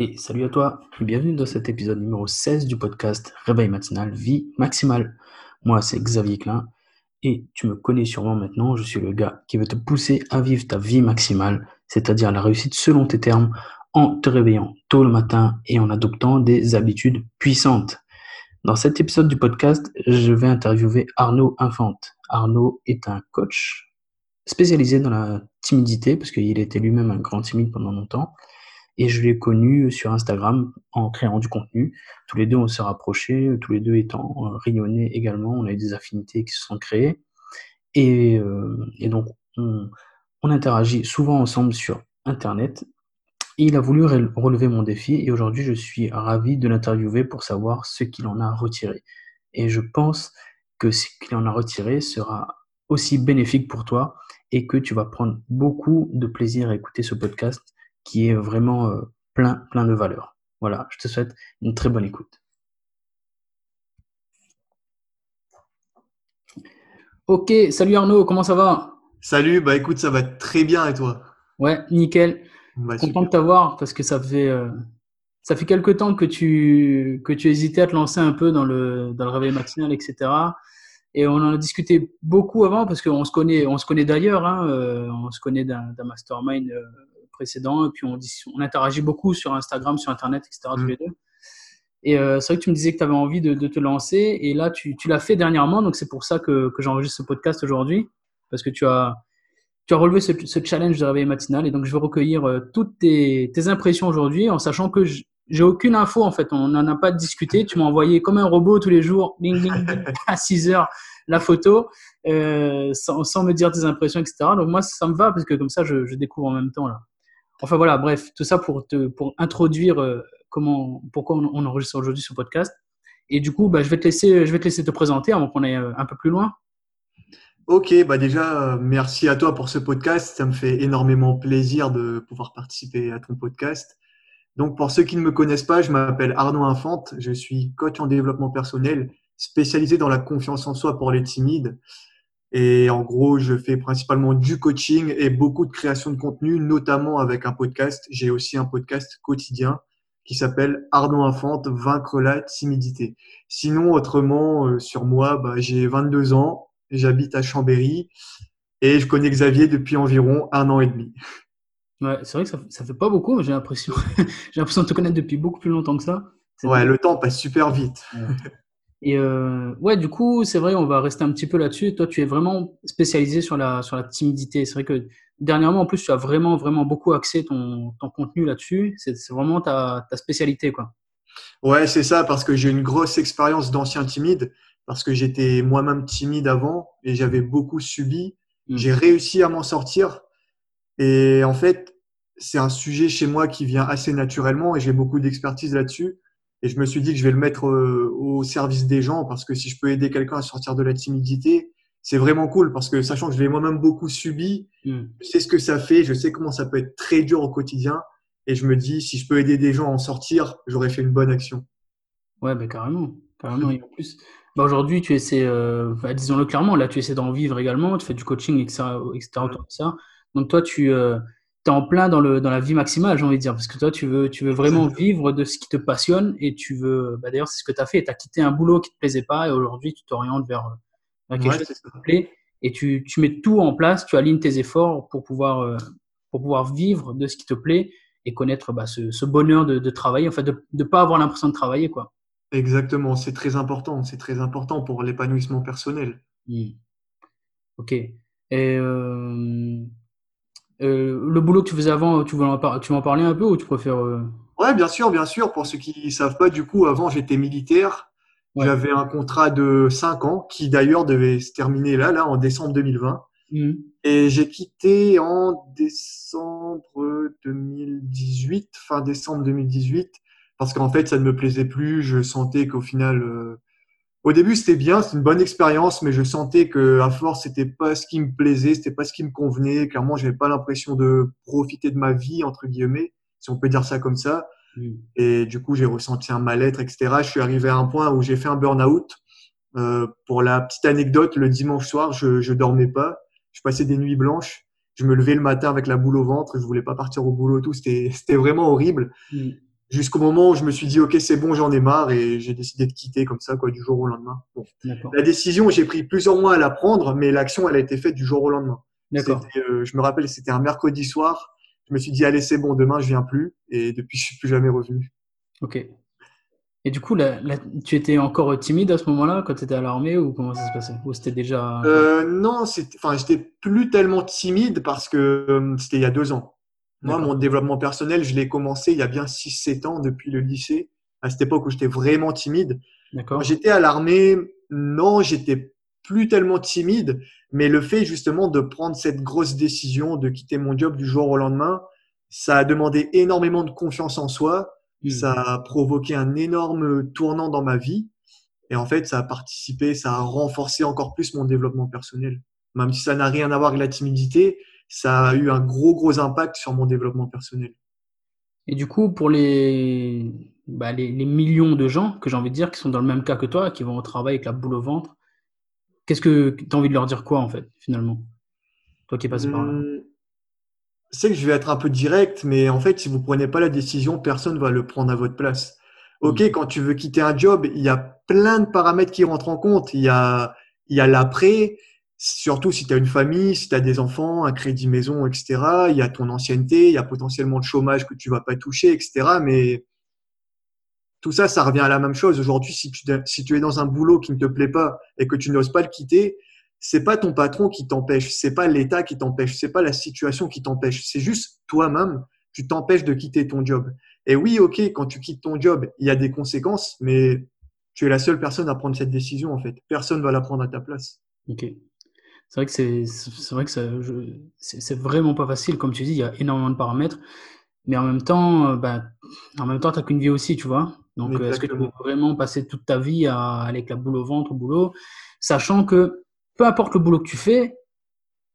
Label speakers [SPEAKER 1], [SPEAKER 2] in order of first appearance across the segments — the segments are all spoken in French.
[SPEAKER 1] Et salut à toi, bienvenue dans cet épisode numéro 16 du podcast Réveil matinal, vie maximale. Moi, c'est Xavier Klein, et tu me connais sûrement maintenant, je suis le gars qui veut te pousser à vivre ta vie maximale, c'est-à-dire la réussite selon tes termes, en te réveillant tôt le matin et en adoptant des habitudes puissantes. Dans cet épisode du podcast, je vais interviewer Arnaud Infante. Arnaud est un coach spécialisé dans la timidité, parce qu'il était lui-même un grand timide pendant longtemps. Et je l'ai connu sur Instagram en créant du contenu. Tous les deux, on s'est rapprochés, tous les deux étant euh, rayonnés également. On a eu des affinités qui se sont créées. Et, euh, et donc, on, on, interagit souvent ensemble sur Internet. il a voulu relever mon défi et aujourd'hui, je suis ravi de l'interviewer pour savoir ce qu'il en a retiré. Et je pense que ce qu'il en a retiré sera aussi bénéfique pour toi et que tu vas prendre beaucoup de plaisir à écouter ce podcast qui est vraiment euh, plein, plein de valeur. Voilà, je te souhaite une très bonne écoute. Ok, salut Arnaud, comment ça va?
[SPEAKER 2] Salut, bah écoute, ça va très bien et toi?
[SPEAKER 1] Ouais, nickel. Bah, Content de t'avoir parce que ça fait euh, ça fait quelques temps que tu que tu hésitais à te lancer un peu dans le dans le réveil matinal, etc. Et on en a discuté beaucoup avant parce qu'on se connaît on se connaît d'ailleurs, hein, euh, on se connaît d'un mastermind précédent. Et puis on, on interagit beaucoup sur Instagram, sur Internet, etc. tous mm. les deux. Et euh, c'est vrai que tu me disais que tu avais envie de, te lancer. Et là, tu, tu l'as fait dernièrement. Donc c'est pour ça que, que j'enregistre ce podcast aujourd'hui. Parce que tu as, tu as relevé ce, ce, challenge de réveil matinal. Et donc je vais recueillir euh, toutes tes, tes impressions aujourd'hui en sachant que j'ai aucune info en fait. On n'en a pas discuté. Tu m'as envoyé comme un robot tous les jours, à 6 heures, la photo, euh, sans, sans, me dire tes impressions, etc. Donc moi, ça me va parce que comme ça, je, je découvre en même temps là. Enfin voilà, bref, tout ça pour, te, pour introduire euh, comment, pourquoi on, enregistre aujourd'hui ce podcast. Et du coup, bah, je, vais te laisser, je vais te laisser te présenter avant qu'on aille euh, un peu plus loin.
[SPEAKER 2] Ok, bah déjà, merci à toi pour ce podcast. Ça me fait énormément plaisir de pouvoir participer à ton podcast. Donc, pour ceux qui ne me connaissent pas, je m'appelle Arnaud Infante. Je suis coach en développement personnel spécialisé dans la confiance en soi pour les timides. Et en gros, je fais principalement du coaching et beaucoup de création de contenu, notamment avec un podcast. J'ai aussi un podcast quotidien qui s'appelle Arnaud Infante, vaincre la timidité. Sinon, autrement, euh, sur moi, bah, j'ai 22 ans, j'habite à Chambéry et je connais Xavier depuis environ un an et demi.
[SPEAKER 1] Ouais, c'est vrai que ça, ça fait pas beaucoup, mais j'ai l'impression, j'ai l'impression de te connaître depuis beaucoup plus longtemps que ça.
[SPEAKER 2] Ouais, le temps passe super vite.
[SPEAKER 1] Et euh, ouais, du coup, c'est vrai, on va rester un petit peu là-dessus. Toi, tu es vraiment spécialisé sur la, sur la timidité. C'est vrai que dernièrement, en plus, tu as vraiment, vraiment beaucoup axé ton, ton contenu là-dessus. C'est vraiment ta, ta spécialité, quoi.
[SPEAKER 2] Ouais, c'est ça, parce que j'ai une grosse expérience d'ancien timide, parce que j'étais moi-même timide avant et j'avais beaucoup subi. Mmh. J'ai réussi à m'en sortir. Et en fait, c'est un sujet chez moi qui vient assez naturellement et j'ai beaucoup d'expertise là-dessus. Et je me suis dit que je vais le mettre euh, au service des gens parce que si je peux aider quelqu'un à sortir de la timidité, c'est vraiment cool parce que sachant que je l'ai moi-même beaucoup subi, mm. je sais ce que ça fait, je sais comment ça peut être très dur au quotidien. Et je me dis, si je peux aider des gens à en sortir, j'aurais fait une bonne action.
[SPEAKER 1] Ouais, ben carrément. carrément. Et en plus, bah aujourd'hui, tu essaies, euh, bah, disons-le clairement, là, tu essaies d'en vivre également, tu fais du coaching, etc. etc. ça. Donc toi, tu, euh, en plein dans, le, dans la vie maximale, j'ai envie de dire, parce que toi, tu veux, tu veux vraiment vivre de ce qui te passionne et tu veux, bah d'ailleurs, c'est ce que tu as fait. Tu as quitté un boulot qui te plaisait pas et aujourd'hui, tu t'orientes vers, quelque chose qui te plaît et tu, tu, mets tout en place, tu alignes tes efforts pour pouvoir, euh, pour pouvoir vivre de ce qui te plaît et connaître bah, ce, ce, bonheur de, de, travailler, en fait, de ne pas avoir l'impression de travailler, quoi.
[SPEAKER 2] Exactement, c'est très important, c'est très important pour l'épanouissement personnel.
[SPEAKER 1] Mmh. Ok. Et euh, euh, le boulot que tu faisais avant, tu veux en, tu en parler un peu ou tu préfères euh...
[SPEAKER 2] Ouais, bien sûr, bien sûr. Pour ceux qui ne savent pas, du coup, avant, j'étais militaire. J'avais un contrat de 5 ans qui d'ailleurs devait se terminer là, là, en décembre 2020. Mmh. Et j'ai quitté en décembre 2018, fin décembre 2018, parce qu'en fait, ça ne me plaisait plus. Je sentais qu'au final, euh, au début, c'était bien, c'était une bonne expérience, mais je sentais que à force, c'était pas ce qui me plaisait, c'était pas ce qui me convenait. Clairement, j'avais pas l'impression de profiter de ma vie entre guillemets, si on peut dire ça comme ça. Mm. Et du coup, j'ai ressenti un mal-être, etc. Je suis arrivé à un point où j'ai fait un burn-out. Euh, pour la petite anecdote, le dimanche soir, je, je dormais pas. Je passais des nuits blanches. Je me levais le matin avec la boule au ventre. Je voulais pas partir au boulot. Tout, c'était, c'était vraiment horrible. Mm. Jusqu'au moment où je me suis dit, OK, c'est bon, j'en ai marre et j'ai décidé de quitter comme ça, quoi, du jour au lendemain. La décision, j'ai pris plusieurs mois à la prendre, mais l'action, elle a été faite du jour au lendemain. D'accord. Euh, je me rappelle, c'était un mercredi soir. Je me suis dit, allez, c'est bon, demain, je viens plus. Et depuis, je suis plus jamais revenu.
[SPEAKER 1] Ok. Et du coup, tu étais encore timide à ce moment-là quand tu étais à l'armée ou comment ça se passait? Ou c'était déjà.
[SPEAKER 2] Euh, non, enfin, j'étais plus tellement timide parce que euh, c'était il y a deux ans. Moi, mon développement personnel, je l'ai commencé il y a bien 6-7 ans depuis le lycée, à cette époque où j'étais vraiment timide. Quand j'étais à l'armée, non, j'étais plus tellement timide, mais le fait justement de prendre cette grosse décision de quitter mon job du jour au lendemain, ça a demandé énormément de confiance en soi Mmh. Ça a provoqué un énorme tournant dans ma vie. Et en fait, ça a participé, ça a renforcé encore plus mon développement personnel. Même si ça n'a rien à voir avec la timidité, ça a eu un gros, gros impact sur mon développement personnel.
[SPEAKER 1] Et du coup, pour les, bah, les, millions de gens que j'ai envie de dire qui sont dans le même cas que toi, qui vont au travail avec la boule au ventre, qu'est-ce que tu as envie de leur dire quoi en fait, finalement? Toi qui es passé par là. Mmh
[SPEAKER 2] sais que je vais être un peu direct, mais en fait, si vous prenez pas la décision, personne ne va le prendre à votre place. Ok, mm. quand tu veux quitter un job, il y a plein de paramètres qui rentrent en compte. Il y a, il y a l'après, surtout si tu as une famille, si tu as des enfants, un crédit maison, etc. Il y a ton ancienneté, il y a potentiellement le chômage que tu vas pas toucher, etc. Mais tout ça, ça revient à la même chose. Aujourd'hui, si tu, si tu es dans un boulot qui ne te plaît pas et que tu n'oses pas le quitter, c'est pas ton patron qui t'empêche, c'est pas l'État qui t'empêche, c'est pas la situation qui t'empêche, c'est juste toi-même, tu t'empêches de quitter ton job. Et oui, ok, quand tu quittes ton job, il y a des conséquences, mais tu es la seule personne à prendre cette décision en fait. Personne va la prendre à ta place.
[SPEAKER 1] Ok. C'est vrai que c'est, c'est vrai que c'est, vraiment pas facile, comme tu dis, il y a énormément de paramètres, mais en même temps, euh, bah, en même temps, t'as qu'une vie aussi, tu vois. Donc, est-ce que tu veux vraiment passer toute ta vie à, avec la boule au ventre au boulot, sachant que peu importe le boulot que tu fais,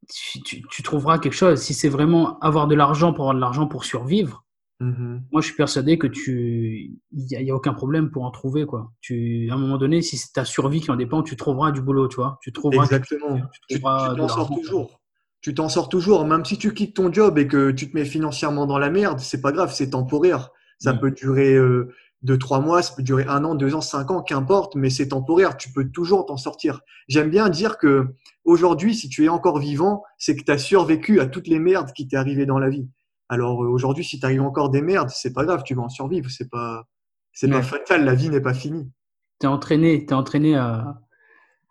[SPEAKER 1] tu, trouveras quelque chose. Si c'est vraiment avoir de l'argent pour avoir de l'argent pour survivre, mm-hmm. moi je suis persuadé que tu, il n'y a, aucun problème pour en trouver quoi. Tu, à un moment donné, si c'est ta survie qui en dépend, tu trouveras du boulot, tu vois. Tu trouveras.
[SPEAKER 2] Exactement. Tu t'en sors toujours. Tu t'en sors toujours, même si tu quittes ton job et que tu te mets financièrement dans la merde, c'est pas grave, c'est temporaire. Ça mm. peut durer euh, de trois mois, ça peut durer un an, deux ans, cinq ans, qu'importe, mais c'est temporaire. Tu peux toujours t'en sortir. J'aime bien dire que aujourd'hui, si tu es encore vivant, c'est que tu as survécu à toutes les merdes qui t'est arrivées dans la vie. Alors euh, aujourd'hui, si tu arrives encore des merdes, c'est pas grave, tu vas en survivre. C'est pas, c'est pas fatal. La vie n'est pas finie.
[SPEAKER 1] T'es entraîné, t'es entraîné à,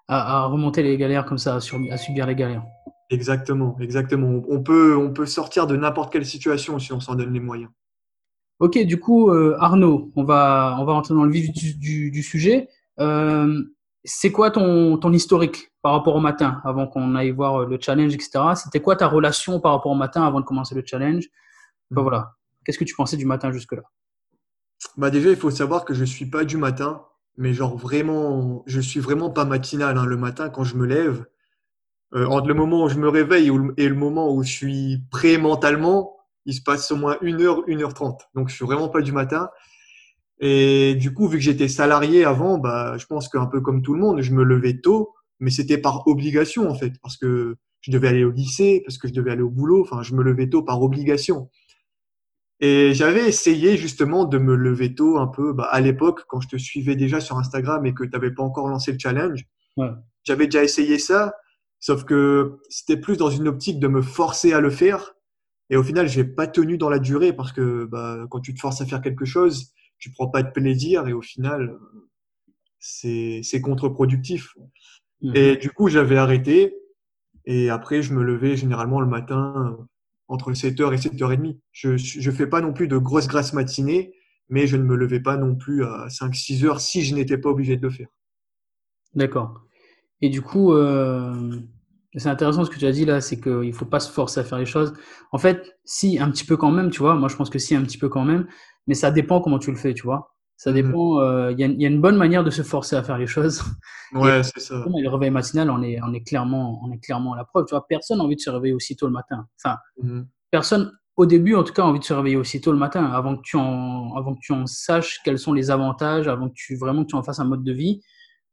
[SPEAKER 1] à, remonter les galères comme ça, à, à subir les galères.
[SPEAKER 2] Exactement, exactement. On peut, on peut sortir de n'importe quelle situation si on s'en donne les moyens.
[SPEAKER 1] Ok, du coup, euh, Arnaud, on va, on va rentrer dans le vif du, sujet. Euh, c'est quoi ton, ton historique par rapport au matin, avant qu'on aille voir le challenge, etc. C'était quoi ta relation par rapport au matin avant de commencer le challenge? Enfin, voilà. Qu'est-ce que tu pensais du matin jusque-là?
[SPEAKER 2] Bah Déjà, il faut savoir que je ne suis pas du matin, mais genre vraiment, je suis vraiment pas matinal. Hein. Le matin, quand je me lève, euh, entre le moment où je me réveille et le moment où je suis prêt mentalement, il se passe au moins une heure, une heure trente. Donc, je suis vraiment pas du matin. Et du coup, vu que j'étais salarié avant, bah, je pense qu'un peu comme tout le monde, je me levais tôt, mais c'était par obligation, en fait, parce que je devais aller au lycée, parce que je devais aller au boulot. Enfin, je me levais tôt par obligation. Et j'avais essayé justement de me lever tôt un peu bah, à l'époque, quand je te suivais déjà sur Instagram et que tu n'avais pas encore lancé le challenge. J'avais déjà essayé ça, sauf que c'était plus dans une optique de me forcer à le faire et au final, j'ai pas tenu dans la durée parce que bah, quand tu te forces à faire quelque chose, tu prends pas de plaisir et au final, c'est contre-productif. Mhm. Et du coup, j'avais arrêté. Et après, je me levais généralement le matin entre 7h et 7h30. Je ne fais pas non plus de grosses grasses matinées, mais je ne me levais pas non plus à 5-6 heures si je n'étais pas obligé de le faire.
[SPEAKER 1] D'accord. Et du coup, euh, c'est intéressant ce que tu as dit là, c'est qu'il ne faut pas se forcer à faire les choses. En fait, si, un petit peu quand même, tu vois. Moi, je pense que si, un petit peu quand même. Mais ça dépend comment tu le fais, tu vois. Ça mhm. dépend. Euh, il y, a une bonne manière de se forcer à faire les choses.
[SPEAKER 2] Ouais, c'est ça.
[SPEAKER 1] Le réveil matinal, on est, on, est clairement, on est clairement à la preuve. Tu vois, personne n'a envie de se réveiller aussitôt le matin. Enfin, mhm. personne, au début, en tout cas, a envie de se réveiller aussitôt le matin avant que tu en, avant que tu en saches quels sont les avantages, avant que tu vraiment que tu en fasses un mode de vie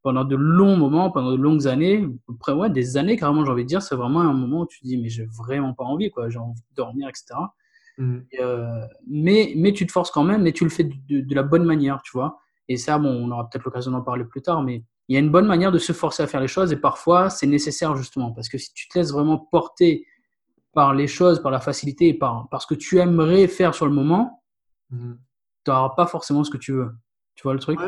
[SPEAKER 1] pendant de longs moments, pendant de longues années, après ouais, des années carrément, j'ai envie de dire, c'est vraiment un moment où tu te dis mais j'ai vraiment pas envie, quoi, j'ai envie de dormir, etc. Mm. mais, mais tu te forces quand même, mais tu le fais de, de la bonne manière, tu vois. Et ça, bon, on aura peut-être l'occasion d'en parler plus tard, mais il y a une bonne manière de se forcer à faire les choses et parfois c'est nécessaire justement parce que si tu te laisses vraiment porter par les choses, par la facilité, par, par ce que tu aimerais faire sur le moment, mhm. tu n'auras pas forcément ce que tu veux. Tu vois le truc?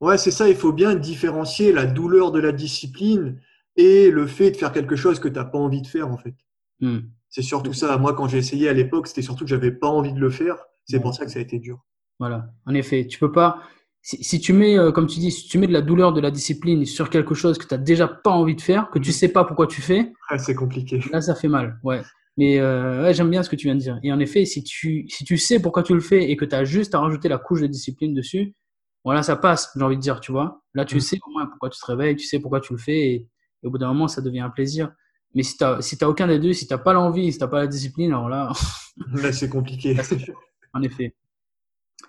[SPEAKER 2] Ouais, c'est ça. Il faut bien différencier la douleur de la discipline et le fait de faire quelque chose que tu n'as pas envie de faire en fait. Hmm. C'est surtout ça. Moi, quand j'ai essayé à l'époque, c'était surtout que j'avais pas envie de le faire. C'est pour ça que ça a été dur.
[SPEAKER 1] Voilà. En effet, tu peux pas si, tu mets, euh, comme tu dis, si tu mets de la douleur, de la discipline sur quelque chose que tu n'as déjà pas envie de faire, que tu mhm. sais pas pourquoi tu fais,
[SPEAKER 2] c'est compliqué.
[SPEAKER 1] Là, ça fait mal. Ouais. Mais euh, j'aime bien ce que tu viens de dire. Et en effet, si tu, si tu sais pourquoi tu le fais et que tu as juste à rajouter la couche de discipline dessus, voilà, ça passe, j'ai envie de dire, tu vois. Là, tu mhm. sais au moins pourquoi tu te réveilles, tu sais pourquoi tu le fais et, au bout d'un moment, ça devient un plaisir. Mais si tu n'as si aucun des deux, si tu n'as pas l'envie, si tu n'as pas la discipline, alors là.
[SPEAKER 2] là, c'est compliqué.
[SPEAKER 1] en effet.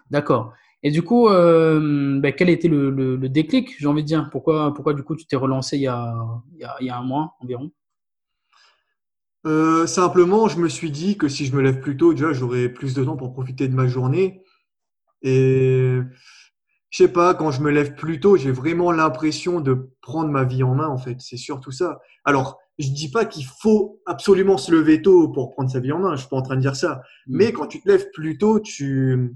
[SPEAKER 1] D'accord. Et du coup, euh, ben, quel été le, le, déclic, j'ai envie de dire? Pourquoi, pourquoi du coup tu t'es relancé il y, a, il, y a, il y a, un mois environ?
[SPEAKER 2] Euh, Simplement, je me suis dit que si je me lève plus tôt, déjà, j'aurai plus de temps pour profiter de ma journée. Et je sais pas, quand je me lève plus tôt, j'ai vraiment l'impression de prendre ma vie en main, en fait. C'est surtout ça. Alors, je dis pas qu'il faut absolument se lever tôt pour prendre sa vie en main. Je suis pas en train de dire ça. Mmh. Mais quand tu te lèves plus tôt, tu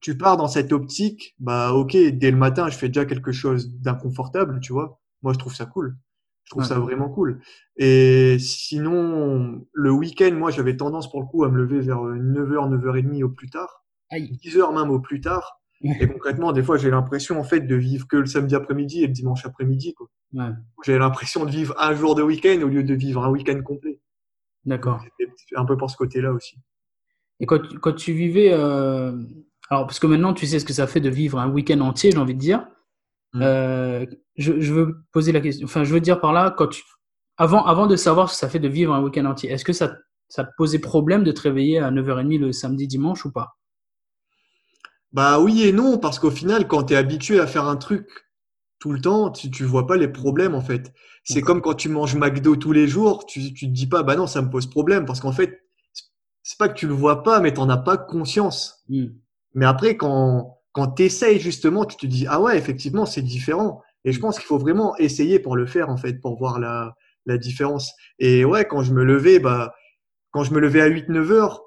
[SPEAKER 2] tu pars dans cette optique, bah ok, dès le matin, je fais déjà quelque chose d'inconfortable, tu vois. Moi, je trouve ça cool. Je trouve ça vraiment cool. Et sinon, le week-end, moi, j'avais tendance pour le coup à me lever vers 9h, 9h30 au plus tard. 10h même au plus tard. Et concrètement, des fois, j'ai l'impression en fait de vivre que le samedi après-midi et le dimanche après-midi. Ouais. J'ai l'impression de vivre un jour de week-end au lieu de vivre un week-end complet.
[SPEAKER 1] D'accord.
[SPEAKER 2] Un peu pour ce côté-là aussi.
[SPEAKER 1] Et quand, quand tu vivais euh, alors, parce que maintenant, tu sais ce que ça fait de vivre un week-end entier, j'ai envie de dire. Mm. Euh, je, veux poser la question. Enfin, je veux dire par là, quand tu, avant, avant de savoir ce que ça fait de vivre un week-end entier, est-ce que ça, ça te posait problème de te réveiller à 9h30 le samedi, dimanche ou pas?
[SPEAKER 2] Bah oui et non, parce qu'au final, quand tu es habitué à faire un truc tout le temps, tu ne vois pas les problèmes en fait. C'est comme quand tu manges McDo tous les jours, tu, ne te dis pas, bah non, ça me pose problème, parce qu'en fait, c'est pas que tu le vois pas, mais tu n'en as pas conscience. Mm. Mais après, quand, quand tu essayes justement, tu te dis, ah ouais, effectivement, c'est différent. Et je pense qu'il faut vraiment essayer pour le faire, en fait, pour voir la, la différence. Et ouais, quand je me levais, bah, quand je me levais à 8-9 heures,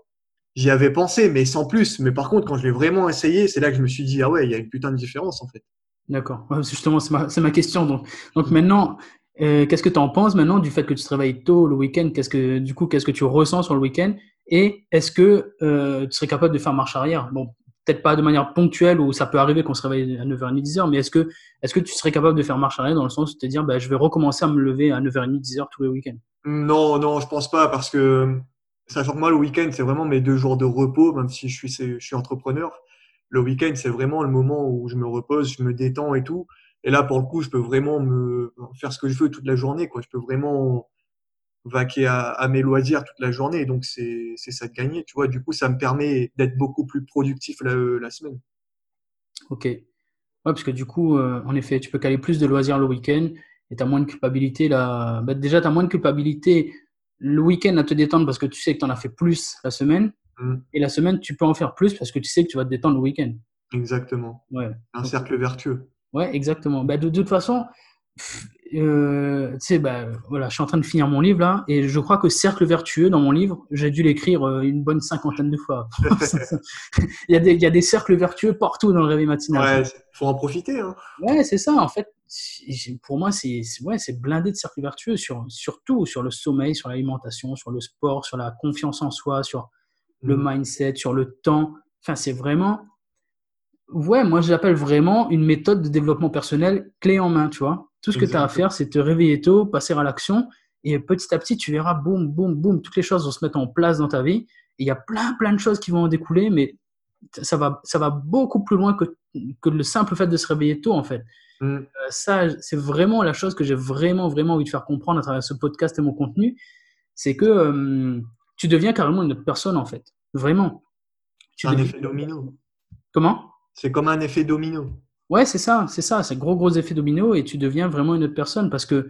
[SPEAKER 2] j'y avais pensé, mais sans plus. Mais par contre, quand je l'ai vraiment essayé, c'est là que je me suis dit, ah ouais, il y a une putain de différence, en fait.
[SPEAKER 1] D'accord. justement, c'est ma, ma, question. Donc, donc maintenant, euh, qu'est-ce que tu en penses maintenant du fait que tu te réveilles tôt le week-end? Qu'est-ce que du coup, qu'est-ce que tu ressens sur le week-end? Et est-ce que euh, tu serais capable de faire marche arrière? Bon, peut-être pas de manière ponctuelle où ça peut arriver qu'on se réveille à 9h30, 10h, mais est-ce que, est que tu serais capable de faire marche arrière dans le sens de te dire, bah, je vais recommencer à me lever à 9h30, 10h tous les week-ends?
[SPEAKER 2] Non, non, je pense pas parce que, sachant que moi, le week-end, c'est vraiment mes deux jours de repos, même si je suis, je suis entrepreneur. Le week-end, c'est vraiment le moment où je me repose, je me détends et tout. Et là, pour le coup, je peux vraiment me faire ce que je veux toute la journée. Quoi. Je peux vraiment vaquer à, mes loisirs toute la journée. Donc, c'est ça de gagner, tu vois. Du coup, ça me permet d'être beaucoup plus productif la, la, semaine.
[SPEAKER 1] Ok. Ouais, parce que du coup, euh, en effet, tu peux caler plus de loisirs le week-end et tu as moins de culpabilité. Là. Bah, déjà, tu as moins de culpabilité le week-end à te détendre parce que tu sais que tu en as fait plus la semaine. Mmh. Et la semaine, tu peux en faire plus parce que tu sais que tu vas te détendre le week-end.
[SPEAKER 2] Exactement. Ouais. Un cercle vertueux.
[SPEAKER 1] Ouais, exactement. Bah, de, de toute façon, euh, tu sais, bah, voilà, je suis en train de finir mon livre là, et je crois que cercle vertueux dans mon livre, j'ai dû l'écrire euh, une bonne cinquantaine de fois. il, y a des, il y a des cercles vertueux partout dans le réveil matinal.
[SPEAKER 2] Ouais, faut en profiter. Hein.
[SPEAKER 1] Ouais, c'est ça. En fait, pour moi, c'est ouais, blindé de cercles vertueux sur, sur tout, sur le sommeil, sur l'alimentation, sur le sport, sur la confiance en soi, sur le mm. mindset, sur le temps. Enfin, c'est vraiment ouais, moi j'appelle vraiment une méthode de développement personnel clé en main, tu vois. Tout ce que tu as à faire, c'est te réveiller tôt, passer à l'action, et petit à petit, tu verras, boum, boum, boum, toutes les choses vont se mettre en place dans ta vie. Et il y a plein, plein de choses qui vont en découler, mais ça va, ça va beaucoup plus loin que, que le simple fait de se réveiller tôt, en fait. Mm. Euh, ça, c'est vraiment la chose que j'ai vraiment, vraiment envie de faire comprendre à travers ce podcast et mon contenu. C'est que euh, tu deviens carrément une autre personne, en fait. Vraiment.
[SPEAKER 2] C'est un effet domino.
[SPEAKER 1] Comment?
[SPEAKER 2] C'est comme un effet domino.
[SPEAKER 1] Ouais, c'est ça, c'est ça, c'est gros gros effet domino et tu deviens vraiment une autre personne parce que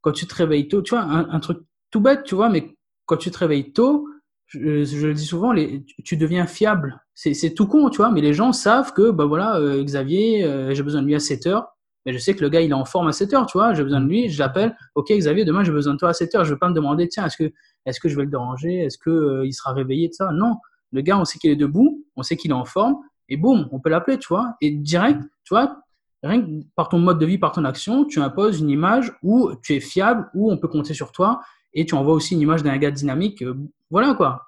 [SPEAKER 1] quand tu te réveilles tôt, tu vois, un, truc tout bête, tu vois, mais quand tu te réveilles tôt, je, le dis souvent, les, tu deviens fiable. C'est tout con, tu vois, mais les gens savent que, bah voilà, euh, Xavier, euh, j'ai besoin de lui à 7 heures. Mais je sais que le gars, il est en forme à 7 heures, tu vois, j'ai besoin de lui, je l'appelle, ok Xavier, demain j'ai besoin de toi à 7 heures. Je ne veux pas me demander, tiens, est-ce que, est que je vais le déranger Est-ce qu'il euh, il sera réveillé de ça Non, le gars, on sait qu'il est debout, on sait qu'il est en forme, et boum, on peut l'appeler, tu vois. Et direct, tu vois, rien que par ton mode de vie, par ton action, tu imposes une image où tu es fiable, où on peut compter sur toi, et tu envoies aussi une image d'un gars dynamique. voilà quoi.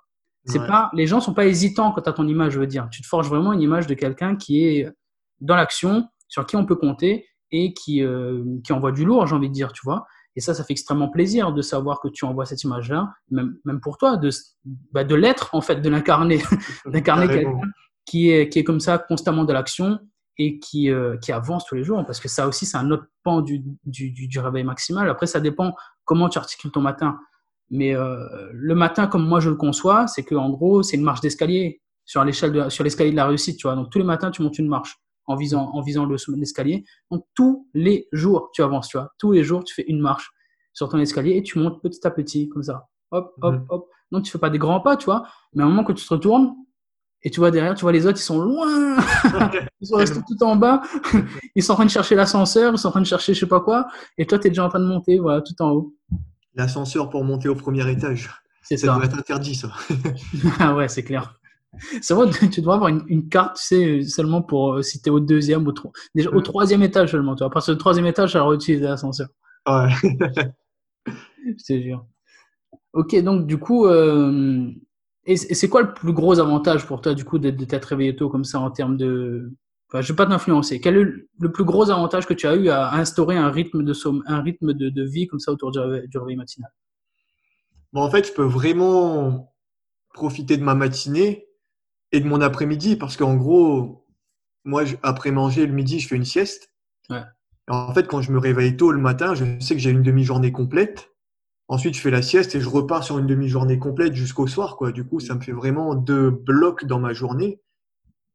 [SPEAKER 1] C'est pas, les gens sont pas hésitants quand tu as ton image, je veux dire. Tu te forges vraiment une image de quelqu'un qui est dans l'action, sur qui on peut compter et qui, euh, qui envoie du lourd, j'ai envie de dire, tu vois. Et ça, ça fait extrêmement plaisir de savoir que tu envoies cette image-là, même, même pour toi, de, bah, de l'être, en fait, de l'incarner, d'incarner quelqu'un qui est, qui est comme ça, constamment de l'action et qui, euh, qui avance tous les jours. Parce que ça aussi, c'est un autre pan du, du, du réveil maximal. Après, ça dépend comment tu articules ton matin. Mais euh, le matin, comme moi je le conçois, c'est que en gros, c'est une marche d'escalier sur l'échelle sur l'escalier de la réussite, tu vois. Donc tous les matins, tu montes une marche en visant en visant le l'escalier. Donc tous les jours, tu avances, tu vois. Tous les jours, tu fais une marche sur ton escalier et tu montes petit à petit comme ça. Hop, hop, mhm. hop. Donc tu fais pas des grands pas, tu vois. Mais à un moment que tu te retournes et tu vois derrière, tu vois les autres, ils sont loin. ils sont restés tout en bas. ils sont en train de chercher l'ascenseur, ils sont en train de chercher je sais pas quoi. Et toi, tu es déjà en train de monter, voilà, tout en haut
[SPEAKER 2] l'ascenseur pour monter au premier étage.
[SPEAKER 1] C'est ça.
[SPEAKER 2] doit être interdit, ça.
[SPEAKER 1] ah ouais, c'est clair. C'est vrai, tu dois avoir une, carte, tu sais, seulement pour euh, si tu es au deuxième ou au, déjà, au troisième étage seulement. Tu vois. À partir du troisième étage, alors utiliser l'ascenseur.
[SPEAKER 2] Ouais.
[SPEAKER 1] Je te jure. Ok, donc du coup, euh, et c'est quoi le plus gros avantage pour toi, du coup, de, de t'être réveillé tôt comme ça en termes de, Enfin, je ne vais pas t'influencer. Quel est le plus gros avantage que tu as eu à instaurer un rythme de, un rythme de, vie comme ça autour du réveil, matinal?
[SPEAKER 2] Bon, En fait, je peux vraiment profiter de ma matinée et de mon après-midi parce qu'en gros, moi, après manger le midi, je fais une sieste. en fait, quand je me réveille tôt le matin, je sais que j'ai une demi-journée complète. Ensuite, je fais la sieste et je repars sur une demi-journée complète jusqu'au soir. Quoi. Du coup, ça me fait vraiment deux blocs dans ma journée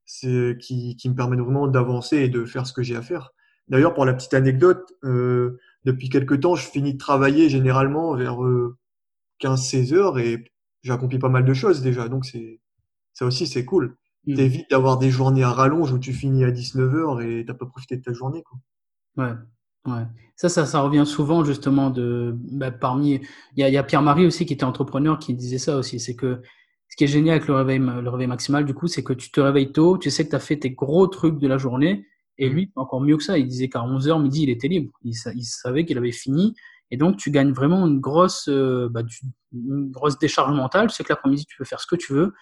[SPEAKER 2] qui, qui me permet vraiment d'avancer et de faire ce que j'ai à faire. D'ailleurs, pour la petite anecdote, euh, depuis quelques temps, je finis de travailler généralement vers 15-16 euh, heures et j'accomplis pas mal de choses déjà. Donc, c'est ça aussi, c'est cool. Mmh. T'évites d'avoir des journées à rallonge où tu finis à 19 heures et t'as pas profité de ta journée. Quoi.
[SPEAKER 1] Ouais. Ouais. Ça, ça, ça revient souvent justement de bah, parmi. Il y a, y a Pierre-Marie aussi qui était entrepreneur qui disait ça aussi. C'est que ce qui est génial avec le réveil, le réveil maximal, du coup, c'est que tu te réveilles tôt, tu sais que tu as fait tes gros trucs de la journée, et mmh. lui, encore mieux que ça, il disait qu'à 11h midi, il était libre. Il, savait qu'il avait fini, et donc tu gagnes vraiment une grosse, euh, bah, une grosse décharge mentale. Tu sais que l'après-midi, tu peux faire ce que tu veux.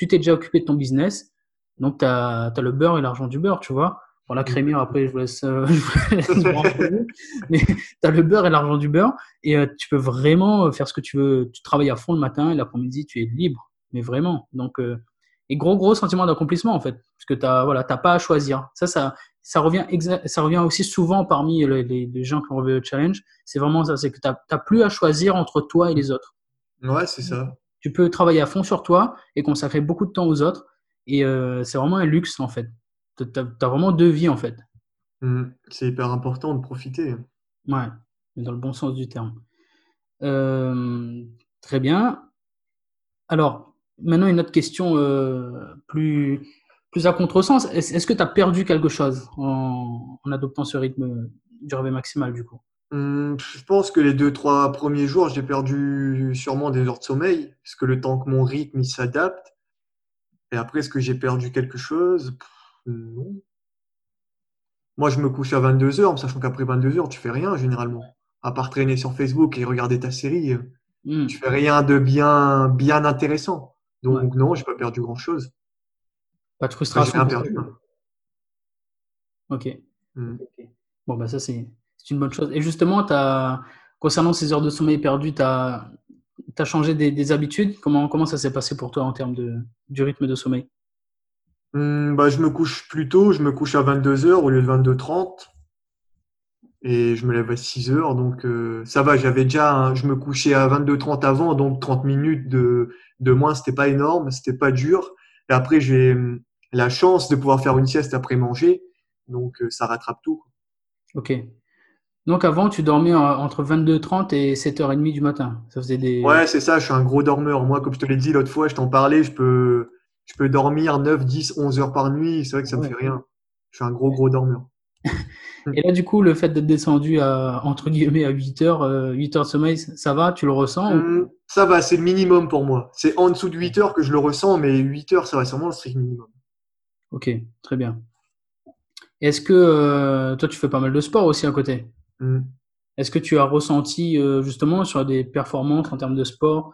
[SPEAKER 1] Tu t'es déjà occupé de ton business, donc tu as, le beurre et l'argent du beurre, tu vois. Pour la crémière, après, je vous laisse, euh, mais tu as le beurre et l'argent du beurre, et euh, tu peux vraiment faire ce que tu veux. Tu travailles à fond le matin, et l'après-midi, tu es libre mais vraiment. Donc, euh, et gros, gros sentiment d'accomplissement, en fait, parce que tu n'as voilà, pas à choisir. Ça, ça, ça, revient, ça revient aussi souvent parmi les, les, gens qui ont revu le challenge. C'est vraiment ça, c'est que tu n'as plus à choisir entre toi et les autres.
[SPEAKER 2] Ouais, c'est ça.
[SPEAKER 1] Tu peux travailler à fond sur toi et consacrer beaucoup de temps aux autres. Et euh, c'est vraiment un luxe, en fait. Tu as, vraiment deux vies, en fait.
[SPEAKER 2] Mmh. c'est hyper important de profiter.
[SPEAKER 1] Ouais, dans le bon sens du terme. Euh, très bien. Alors, maintenant, une autre question euh, plus, plus à contresens. Est-ce que tu as perdu quelque chose en, adoptant ce rythme du réveil maximal du coup?
[SPEAKER 2] Je pense que les deux, trois premiers jours, j'ai perdu sûrement des heures de sommeil, parce que le temps que mon rythme s'adapte. Et après, est-ce que j'ai perdu quelque chose? Non. Moi, je me couche à 22 heures, sachant qu'après 22 heures, tu fais rien généralement. À part traîner sur Facebook et regarder ta série, mmh. tu fais rien de bien, bien intéressant. Donc non, non, j'ai pas perdu grand chose.
[SPEAKER 1] Pas de frustration. perdu. Ok. Hmm. Bon, bah ça, c'est une bonne chose. Et justement, as, concernant ces heures de sommeil perdues, tu as, as, changé des, habitudes? Comment, comment ça s'est passé pour toi en termes de, du rythme de sommeil?
[SPEAKER 2] Hmm, bah, Je me couche plus tôt, je me couche à 22h au lieu de 22h30 et je me lève à 6 heures. Donc, euh, ça va, j'avais déjà, je me couchais à 22-30 avant, donc 30 minutes de, de moins, c'était pas énorme, c'était pas dur. Et après, j'ai hum, la chance de pouvoir faire une sieste après manger, donc euh, ça rattrape tout.
[SPEAKER 1] Ok. Donc avant, tu dormais entre 22h30 et 7h30 du matin. Ça faisait des...
[SPEAKER 2] Ouais, c'est ça, je suis un gros dormeur. Moi, comme je te l'ai dit l'autre fois, je t'en parlais, je peux, je peux dormir 9, 10, 11 heures par nuit. C'est vrai que ça me fait rien. Je suis un gros, gros dormeur.
[SPEAKER 1] et là, du coup, le fait d'être descendu à, entre guillemets, à 8 heures, 8 euh, heures de sommeil, ça va? Tu le ressens
[SPEAKER 2] hum, Ça va, c'est le minimum pour moi. C'est en dessous de 8 heures que je le ressens, mais 8 heures, ça va sûrement le strict minimum.
[SPEAKER 1] Ok, très bien. Est-ce que euh, toi, tu fais pas mal de sport aussi à côté? Hum. Est-ce que tu as ressenti euh, justement sur des performances en termes de sport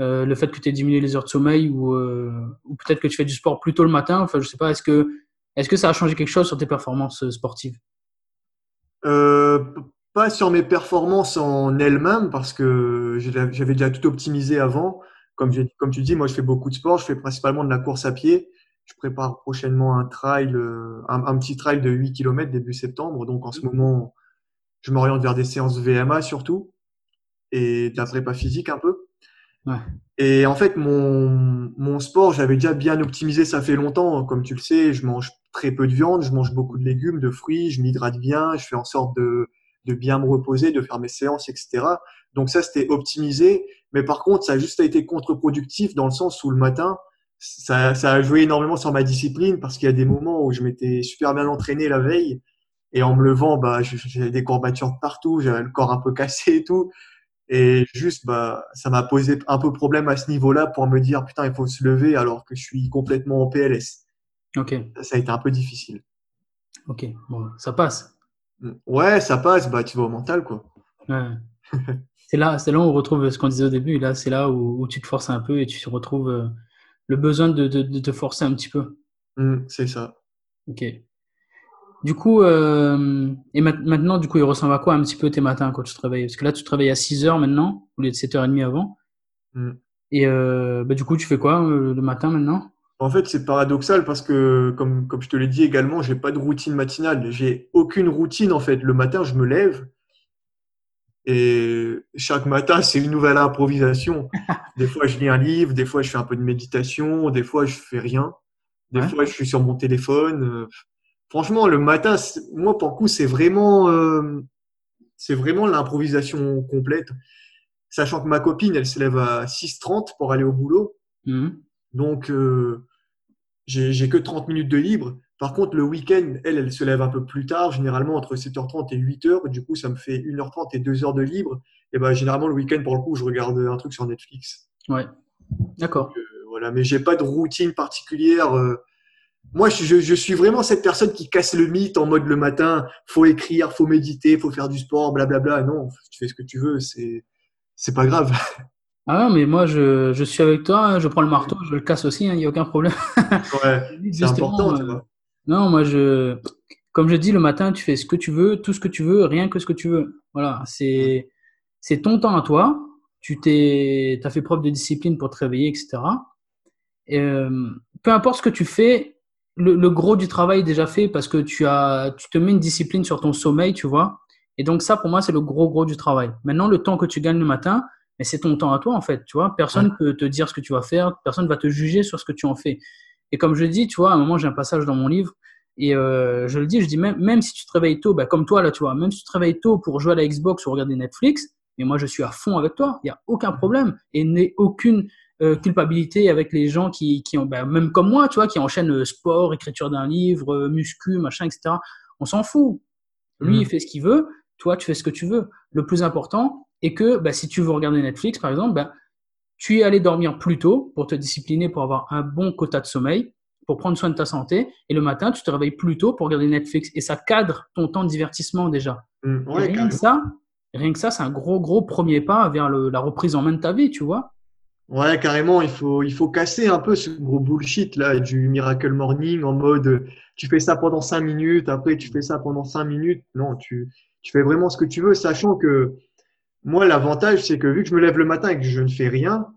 [SPEAKER 1] euh, le fait que tu aies diminué les heures de sommeil ou, ou peut-être que tu fais du sport plus tôt le matin? Enfin, je sais pas. Est-ce que, est-ce que ça a changé quelque chose sur tes performances sportives?
[SPEAKER 2] Pas sur mes performances en elles-mêmes parce que j'avais déjà tout optimisé avant. Comme, comme tu dis, moi je fais beaucoup de sport. Je fais principalement de la course à pied je prépare prochainement un trail, euh, un, petit trail de 8 km début septembre. Donc en ce moment, je m'oriente vers des séances VMA surtout et de la prépa physique un peu. Et en fait, mon, mon sport, j'avais déjà bien optimisé, ça fait longtemps. Comme tu le sais, je mange très peu de viande, je mange beaucoup de légumes, de fruits, je m'hydrate bien, je fais en sorte de, de bien me reposer, de faire mes séances, etc. Donc ça, c'était optimisé. Mais par contre, ça a juste été contre-productif dans le sens où le matin, ça, ça, a joué énormément sur ma discipline parce qu'il y a des moments où je m'étais super bien entraîné la veille et en me levant, bah, j'avais des courbatures partout, j'avais le corps un peu cassé et tout. Et juste, bah, ça m'a posé un peu problème à ce niveau-là pour me dire, putain, il faut se lever alors que je suis complètement en PLS.
[SPEAKER 1] Ok.
[SPEAKER 2] Ça a été un peu difficile.
[SPEAKER 1] Ok, bon, ça passe.
[SPEAKER 2] Ouais, ça passe, bah, tu vas au mental, quoi.
[SPEAKER 1] Ouais. c'est là, c'est là où on retrouve ce qu'on disait au début. Là, c'est là où, où, tu te forces un peu et tu te retrouves euh, le besoin de, de, te forcer un petit peu.
[SPEAKER 2] Mmh, c'est ça.
[SPEAKER 1] Ok. Du coup, euh, et maintenant, du coup, il ressemble à quoi un petit peu tes matins quand tu te réveilles? Parce que là, tu te réveilles à 6 h maintenant, au lieu de 7h30 avant. Mmh. Et euh, bah, du coup, tu fais quoi euh, le matin maintenant?
[SPEAKER 2] En fait, c'est paradoxal parce que, comme, comme je te l'ai dit également, j'ai pas de routine matinale. J'ai aucune routine en fait. Le matin, je me lève, et chaque matin, c'est une nouvelle improvisation. Des fois, je lis un livre, des fois, je fais un peu de méditation, des fois, je fais rien. Des fois, je suis sur mon téléphone. Franchement, le matin, moi, pour le coup, c'est vraiment, euh, c'est vraiment l'improvisation complète. Sachant que ma copine, elle se lève à 6h30 pour aller au boulot. Mmh. Donc, euh, j'ai que 30 minutes de libre. Par contre, le week-end, elle, elle se lève un peu plus tard, généralement entre 7h30 et 8h. Du coup, ça me fait 1h30 et 2h de libre. Et ben, généralement, le week-end, pour le coup, je regarde un truc sur Netflix.
[SPEAKER 1] Ouais. D'accord.
[SPEAKER 2] Euh, voilà, mais j'ai pas de routine particulière. Euh. Moi, je, je, suis vraiment cette personne qui casse le mythe en mode le matin, faut écrire, faut méditer, faut faire du sport, blablabla. Non, tu fais ce que tu veux, c'est c'est pas grave.
[SPEAKER 1] Ah mais moi je, je, suis avec toi, hein, je prends le marteau, je le casse aussi, il hein, n'y a aucun problème.
[SPEAKER 2] ouais, c'est important. Tu
[SPEAKER 1] vois. Euh, non, moi, je, comme je dis, le matin, tu fais ce que tu veux, tout ce que tu veux, rien que ce que tu veux. Voilà, c'est, c'est ton temps à toi. Tu t'es, as fait preuve de discipline pour te réveiller, etc. Et, euh, peu importe ce que tu fais, le, gros du travail est déjà fait parce que tu as, tu te mets une discipline sur ton sommeil, tu vois. Et donc ça, pour moi, c'est le gros gros du travail. Maintenant, le temps que tu gagnes le matin, mais c'est ton temps à toi en fait, tu vois. Personne ne peut te dire ce que tu vas faire, personne ne va te juger sur ce que tu en fais. Et comme je dis, tu vois, à un moment, j'ai un passage dans mon livre et euh, je le dis, je dis même, même si tu te réveilles tôt, bah, comme toi là, tu vois, même si tu te réveilles tôt pour jouer à la Xbox ou regarder Netflix, mais moi je suis à fond avec toi, il n'y a aucun problème et n'ai aucune euh, culpabilité avec les gens qui, qui ont, bah, même comme moi, tu vois, qui enchaînent euh, sport, écriture d'un livre, muscu, machin, etc. On s'en fout. Lui, il mmh. fait ce qu'il veut, toi, tu fais ce que tu veux. Le plus important est que bah, si tu veux regarder Netflix, par exemple, bah, tu es allé dormir plus tôt pour te discipliner, pour avoir un bon quota de sommeil, pour prendre soin de ta santé. Et le matin, tu te réveilles plus tôt pour regarder Netflix. Et ça cadre ton temps de divertissement déjà.
[SPEAKER 2] Mmh,
[SPEAKER 1] rien, que ça, rien que ça, c'est un gros, gros premier pas vers la reprise en main de ta vie, tu vois.
[SPEAKER 2] Ouais, carrément, il faut, il faut casser un peu ce gros bullshit là du Miracle Morning en mode tu fais ça pendant cinq minutes, après tu fais ça pendant cinq minutes. Non, tu, tu fais vraiment ce que tu veux, sachant que moi, l'avantage, c'est que vu que je me lève le matin et que je ne fais rien,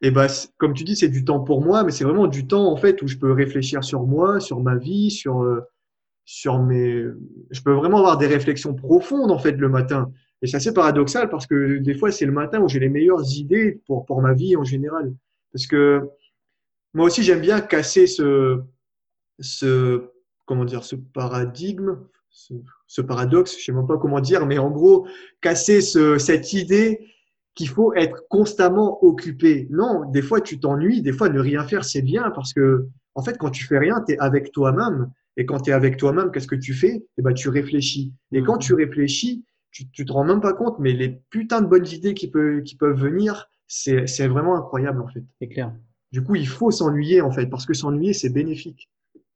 [SPEAKER 2] et bah, comme tu dis, c'est du temps pour moi, mais c'est vraiment du temps en fait où je peux réfléchir sur moi, sur ma vie, sur euh, sur mes. Je peux vraiment avoir des réflexions profondes en fait le matin. Et c'est assez paradoxal parce que des fois c'est le matin où j'ai les meilleures idées pour pour ma vie en général. Parce que moi aussi j'aime bien casser ce ce comment dire ce paradigme, ce, paradoxe, je sais même pas comment dire, mais en gros, casser ce, cette idée qu'il faut être constamment occupé. Non, des fois tu t'ennuies, des fois ne rien faire c'est bien parce que en fait quand tu fais rien, tu es avec toi-même et quand tu es avec toi-même, qu'est-ce que tu fais? Eh ben tu réfléchis. Et quand tu réfléchis, tu, tu te rends même pas compte mais les putains de bonnes idées qui peuvent qui peuvent venir, c'est vraiment incroyable en fait.
[SPEAKER 1] C'est clair.
[SPEAKER 2] Du coup, il faut s'ennuyer en fait parce que s'ennuyer c'est bénéfique.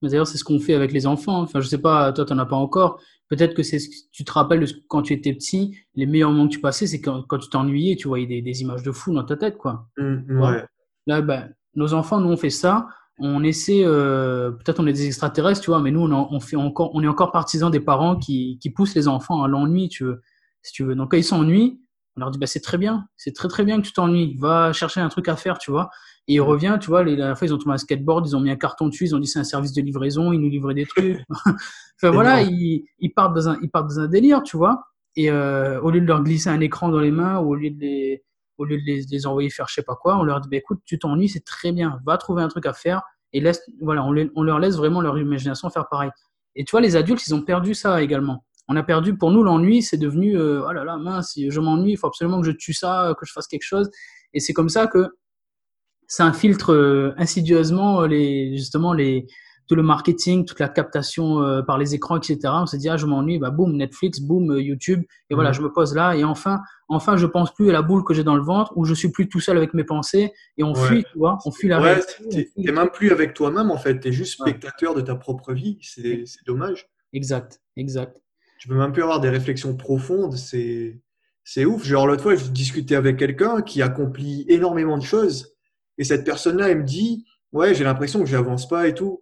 [SPEAKER 1] D'ailleurs, c'est ce qu'on fait avec les enfants. Enfin, je sais pas, toi, tu n'en as pas encore. Peut-être que c'est ce que tu te rappelles de quand tu étais petit, les meilleurs moments que tu passais, c'est quand, quand, tu t'ennuyais, tu voyais des, des, images de fou dans ta tête, quoi.
[SPEAKER 2] Mmh, ouais.
[SPEAKER 1] Là, ben, nos enfants, nous, on fait ça. On essaie, euh, peut-être on est des extraterrestres, tu vois, mais nous, on, on, fait encore, on est encore partisans des parents qui, qui poussent les enfants à l'ennui, tu veux, si tu veux. Donc, quand ils s'ennuient, on leur dit, bah, c'est très bien, c'est très très bien que tu t'ennuies, va chercher un truc à faire, tu vois. Et il revient, tu vois, la fois, ils ont trouvé un skateboard, ils ont mis un carton dessus, ils ont dit c'est un service de livraison, ils nous livraient des trucs. enfin voilà, ils, ils, partent dans un, ils partent dans un délire, tu vois. Et euh, au lieu de leur glisser un écran dans les mains, ou au lieu de les, au lieu de les, envoyer faire je sais pas quoi, on leur dit bah, écoute, tu t'ennuies, c'est très bien, va trouver un truc à faire et laisse, voilà, on, les, on leur laisse vraiment leur imagination faire pareil. Et tu vois, les adultes, ils ont perdu ça également. On a perdu, pour nous, l'ennui, c'est devenu, euh, oh là là, mince, je m'ennuie, il faut absolument que je tue ça, que je fasse quelque chose. Et c'est comme ça que ça infiltre euh, insidieusement euh, les, justement les, tout le marketing, toute la captation euh, par les écrans, etc. On s'est dit, ah, je m'ennuie, bah, boum, Netflix, boum, YouTube, et voilà, mhm. je me pose là, et enfin, enfin, je pense plus à la boule que j'ai dans le ventre, ou je suis plus tout seul avec mes pensées, et on fuit, tu vois, on fuit la
[SPEAKER 2] ouais, réalité. T'es même plus avec toi-même, en fait, tu es juste spectateur de ta propre vie, c'est dommage.
[SPEAKER 1] Exact, exact.
[SPEAKER 2] Tu peux même plus avoir des réflexions profondes, c'est c'est ouf. Genre, l'autre fois, je discutais avec quelqu'un qui accomplit énormément de choses, et cette personne-là, elle me dit, ouais, j'ai l'impression que j'avance pas et tout.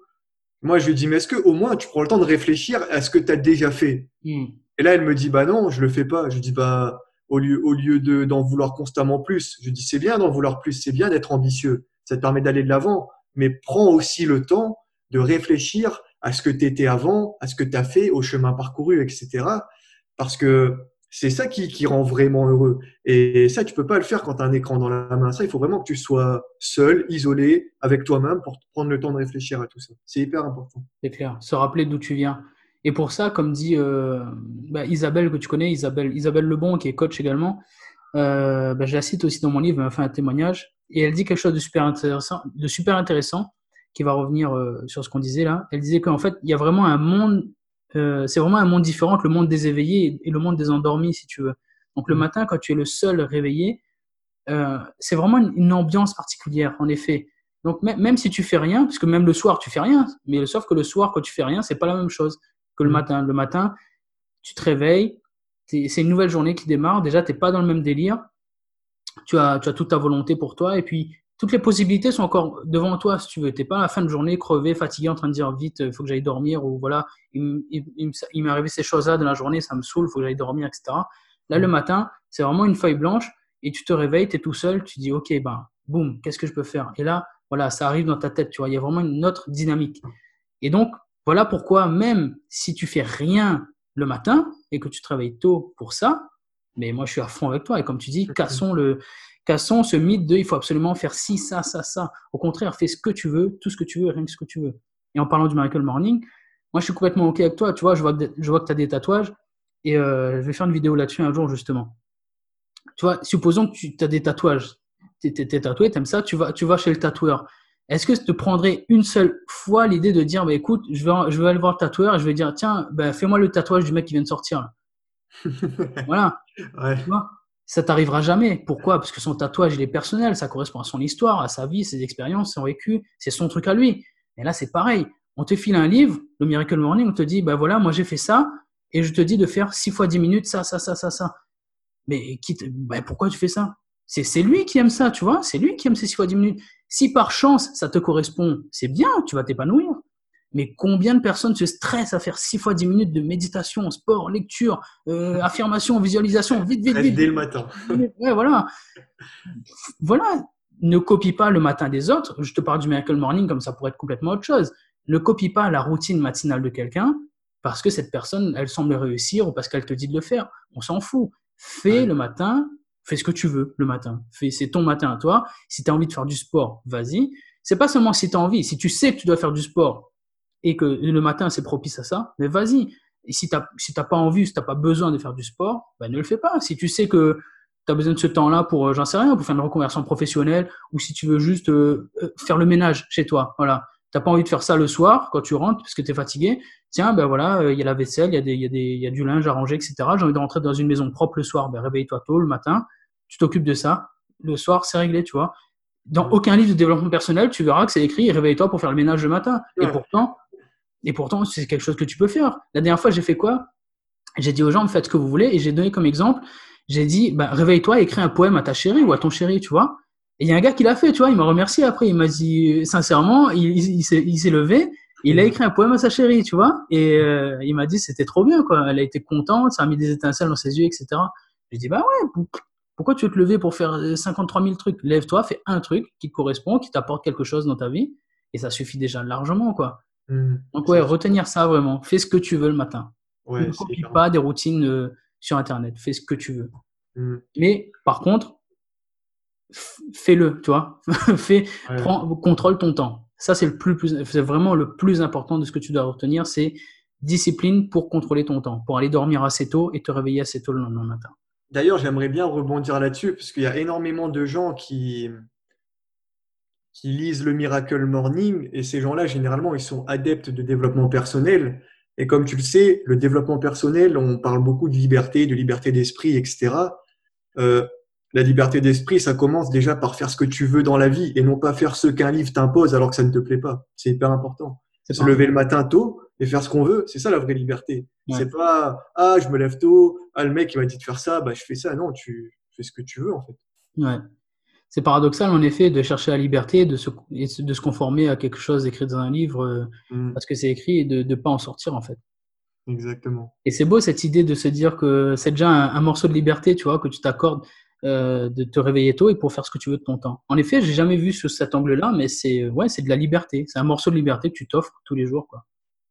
[SPEAKER 2] Moi, je lui dis, mais est-ce que au moins tu prends le temps de réfléchir à ce que tu as déjà fait? Hmm. Et là, elle me dit, bah non, je le fais pas. Je dis, bah au lieu, au lieu de d'en vouloir constamment plus, je dis, c'est bien d'en vouloir plus, c'est bien d'être ambitieux. Ça te permet d'aller de l'avant, mais prends aussi le temps de réfléchir à ce que tu étais avant, à ce que tu as fait, au chemin parcouru, etc. Parce que c'est ça qui, qui, rend vraiment heureux. Et ça, tu peux pas le faire quand tu as un écran dans la main. Ça, il faut vraiment que tu sois seul, isolé, avec toi-même pour prendre le temps de réfléchir à tout ça. C'est hyper important.
[SPEAKER 1] C'est clair. Se rappeler d'où tu viens. Et pour ça, comme dit euh, bah, Isabelle, que tu connais, Isabelle, Isabelle Lebon, qui est coach également, euh, bah, je la cite aussi dans mon livre, elle m'a fait un témoignage. Et elle dit quelque chose de super intéressant, de super intéressant qui va revenir euh, sur ce qu'on disait là. Elle disait qu'en fait, il y a vraiment un monde euh, c'est vraiment un monde différent que le monde des éveillés et le monde des endormis, si tu veux. Donc le mm. matin, quand tu es le seul réveillé, euh, c'est vraiment une, ambiance particulière, en effet. Donc même si tu fais rien, parce que même le soir tu fais rien, mais sauf que le soir quand tu fais rien, c'est pas la même chose que le mm. matin. Le matin, tu te réveilles, c'est une nouvelle journée qui démarre. Déjà, t'es pas dans le même délire. Tu as, tu as toute ta volonté pour toi, et puis toutes les possibilités sont encore devant toi si tu veux. T'es pas à la fin de journée crevé, fatigué, en train de dire vite, il faut que j'aille dormir ou voilà, il, m'est arrivé ces choses-là dans la journée, ça me saoule, il faut que j'aille dormir, etc. Là, le matin, c'est vraiment une feuille blanche et tu te réveilles, tu es tout seul, tu dis, ok, ben, boum, qu'est-ce que je peux faire? Et là, voilà, ça arrive dans ta tête, tu vois, il y a vraiment une autre dynamique. Et donc, voilà pourquoi, même si tu fais rien le matin et que tu travailles tôt pour ça, mais moi, je suis à fond avec toi. Et comme tu dis, cassons le, Cassons ce mythe de il faut absolument faire ci, ça, ça, ça. Au contraire, fais ce que tu veux, tout ce que tu veux, rien que ce que tu veux. Et en parlant du Miracle Morning, moi je suis complètement OK avec toi. Tu vois, je vois que, je vois que tu as des tatouages et euh, je vais faire une vidéo là-dessus un jour justement. Tu vois, supposons que tu as des tatouages. Tu es, tatoué, tu aimes ça, tu vas, tu vas chez le tatoueur. Est-ce que ça te prendrait une seule fois l'idée de dire, bah, écoute, je vais, je vais aller voir le tatoueur et je vais dire, tiens, bah, fais-moi le tatouage du mec qui vient de sortir. voilà. Ouais. Tu vois? Ça t'arrivera jamais. Pourquoi? Parce que son tatouage, il est personnel, ça correspond à son histoire, à sa vie, ses expériences, son vécu, c'est son truc à lui. Et là, c'est pareil. On te file un livre, le Miracle Morning, on te dit, ben voilà, moi j'ai fait ça, et je te dis de faire 6 fois 10 minutes, ça, ça, ça, ça, ça. Mais qui ben, pourquoi tu fais ça? C'est lui qui aime ça, tu vois, c'est lui qui aime ces 6 fois 10 minutes. Si par chance ça te correspond, c'est bien, tu vas t'épanouir. Mais combien de personnes se stressent à faire 6 fois 10 minutes de méditation, sport, lecture, euh, affirmation, visualisation, vite, vite, vite.
[SPEAKER 2] Dès le matin.
[SPEAKER 1] ouais, voilà. Voilà. Ne copie pas le matin des autres. Je te parle du Miracle Morning comme ça pourrait être complètement autre chose. Ne copie pas la routine matinale de quelqu'un parce que cette personne, elle semble réussir ou parce qu'elle te dit de le faire. On s'en fout. Fais le matin, fais ce que tu veux le matin. C'est ton matin à toi. Si tu as envie de faire du sport, vas-y. C'est pas seulement si tu as envie. Si tu sais que tu dois faire du sport, et que le matin c'est propice à ça, mais vas-y. Et si tu n'as si pas envie, si tu n'as pas besoin de faire du sport, ben ne le fais pas. Si tu sais que tu as besoin de ce temps-là pour, euh, j'en sais rien, pour faire une reconversion professionnelle, ou si tu veux juste euh, euh, faire le ménage chez toi, voilà. T'as pas envie de faire ça le soir quand tu rentres parce que tu es fatigué. Tiens, ben voilà, il y a la vaisselle, il y, y, y a du linge à ranger, etc. J'ai envie de rentrer dans une maison propre le soir. Ben réveille-toi tôt le matin, tu t'occupes de ça. Le soir, c'est réglé, tu vois. Dans aucun livre de développement personnel, tu verras que c'est écrit réveille-toi pour faire le ménage le matin. Et pourtant, et pourtant, c'est quelque chose que tu peux faire. La dernière fois, j'ai fait quoi? J'ai dit aux gens, faites ce que vous voulez, et j'ai donné comme exemple, j'ai dit, bah, réveille-toi, écris un poème à ta chérie ou à ton chéri, tu vois. Et il y a un gars qui l'a fait, tu vois, il m'a remercié après, il m'a dit, sincèrement, il, s'est levé, il a écrit un poème à sa chérie, tu vois, et euh, il m'a dit, c'était trop bien, quoi. Elle a été contente, ça a mis des étincelles dans ses yeux, etc. J'ai dit, bah ouais, pourquoi tu veux te lever pour faire 53 000 trucs? Lève-toi, fais un truc qui correspond, qui t'apporte quelque chose dans ta vie, et ça suffit déjà largement, quoi. Mmh. Donc ouais, retenir ça vraiment. Fais ce que tu veux le matin. Ouais, ne copie pas des routines euh, sur Internet. Fais ce que tu veux. Mmh. Mais par contre, fais-le, tu vois. Fais, prends, contrôle ton temps. Ça, c'est le plus, plus c'est vraiment le plus important de ce que tu dois retenir, c'est discipline pour contrôler ton temps, pour aller dormir assez tôt et te réveiller assez tôt le lendemain matin.
[SPEAKER 2] D'ailleurs, j'aimerais bien rebondir là-dessus parce qu'il y a énormément de gens qui, qui lisent le Miracle Morning et ces gens-là, généralement, ils sont adeptes de développement personnel. Et comme tu le sais, le développement personnel, on parle beaucoup de liberté, de liberté d'esprit, etc. Euh, la liberté d'esprit, ça commence déjà par faire ce que tu veux dans la vie et non pas faire ce qu'un livre t'impose alors que ça ne te plaît pas. C'est hyper important. Se lever le matin tôt et faire ce qu'on veut, c'est ça la vraie liberté. C'est pas ah je me lève tôt, ah le mec il m'a dit de faire ça, bah je fais ça. Non, tu fais ce que tu veux en fait.
[SPEAKER 1] Ouais c'est paradoxal en effet de chercher la liberté, de se, de se conformer à quelque chose écrit dans un livre euh, mm. parce que c'est écrit et de ne pas en sortir en fait.
[SPEAKER 2] Exactement.
[SPEAKER 1] Et c'est beau cette idée de se dire que c'est déjà un, morceau de liberté, tu vois, que tu t'accordes euh, de te réveiller tôt et pour faire ce que tu veux de ton temps. En effet, j'ai jamais vu sous cet angle-là, mais c'est ouais, c'est de la liberté. C'est un morceau de liberté que tu t'offres tous les jours, quoi.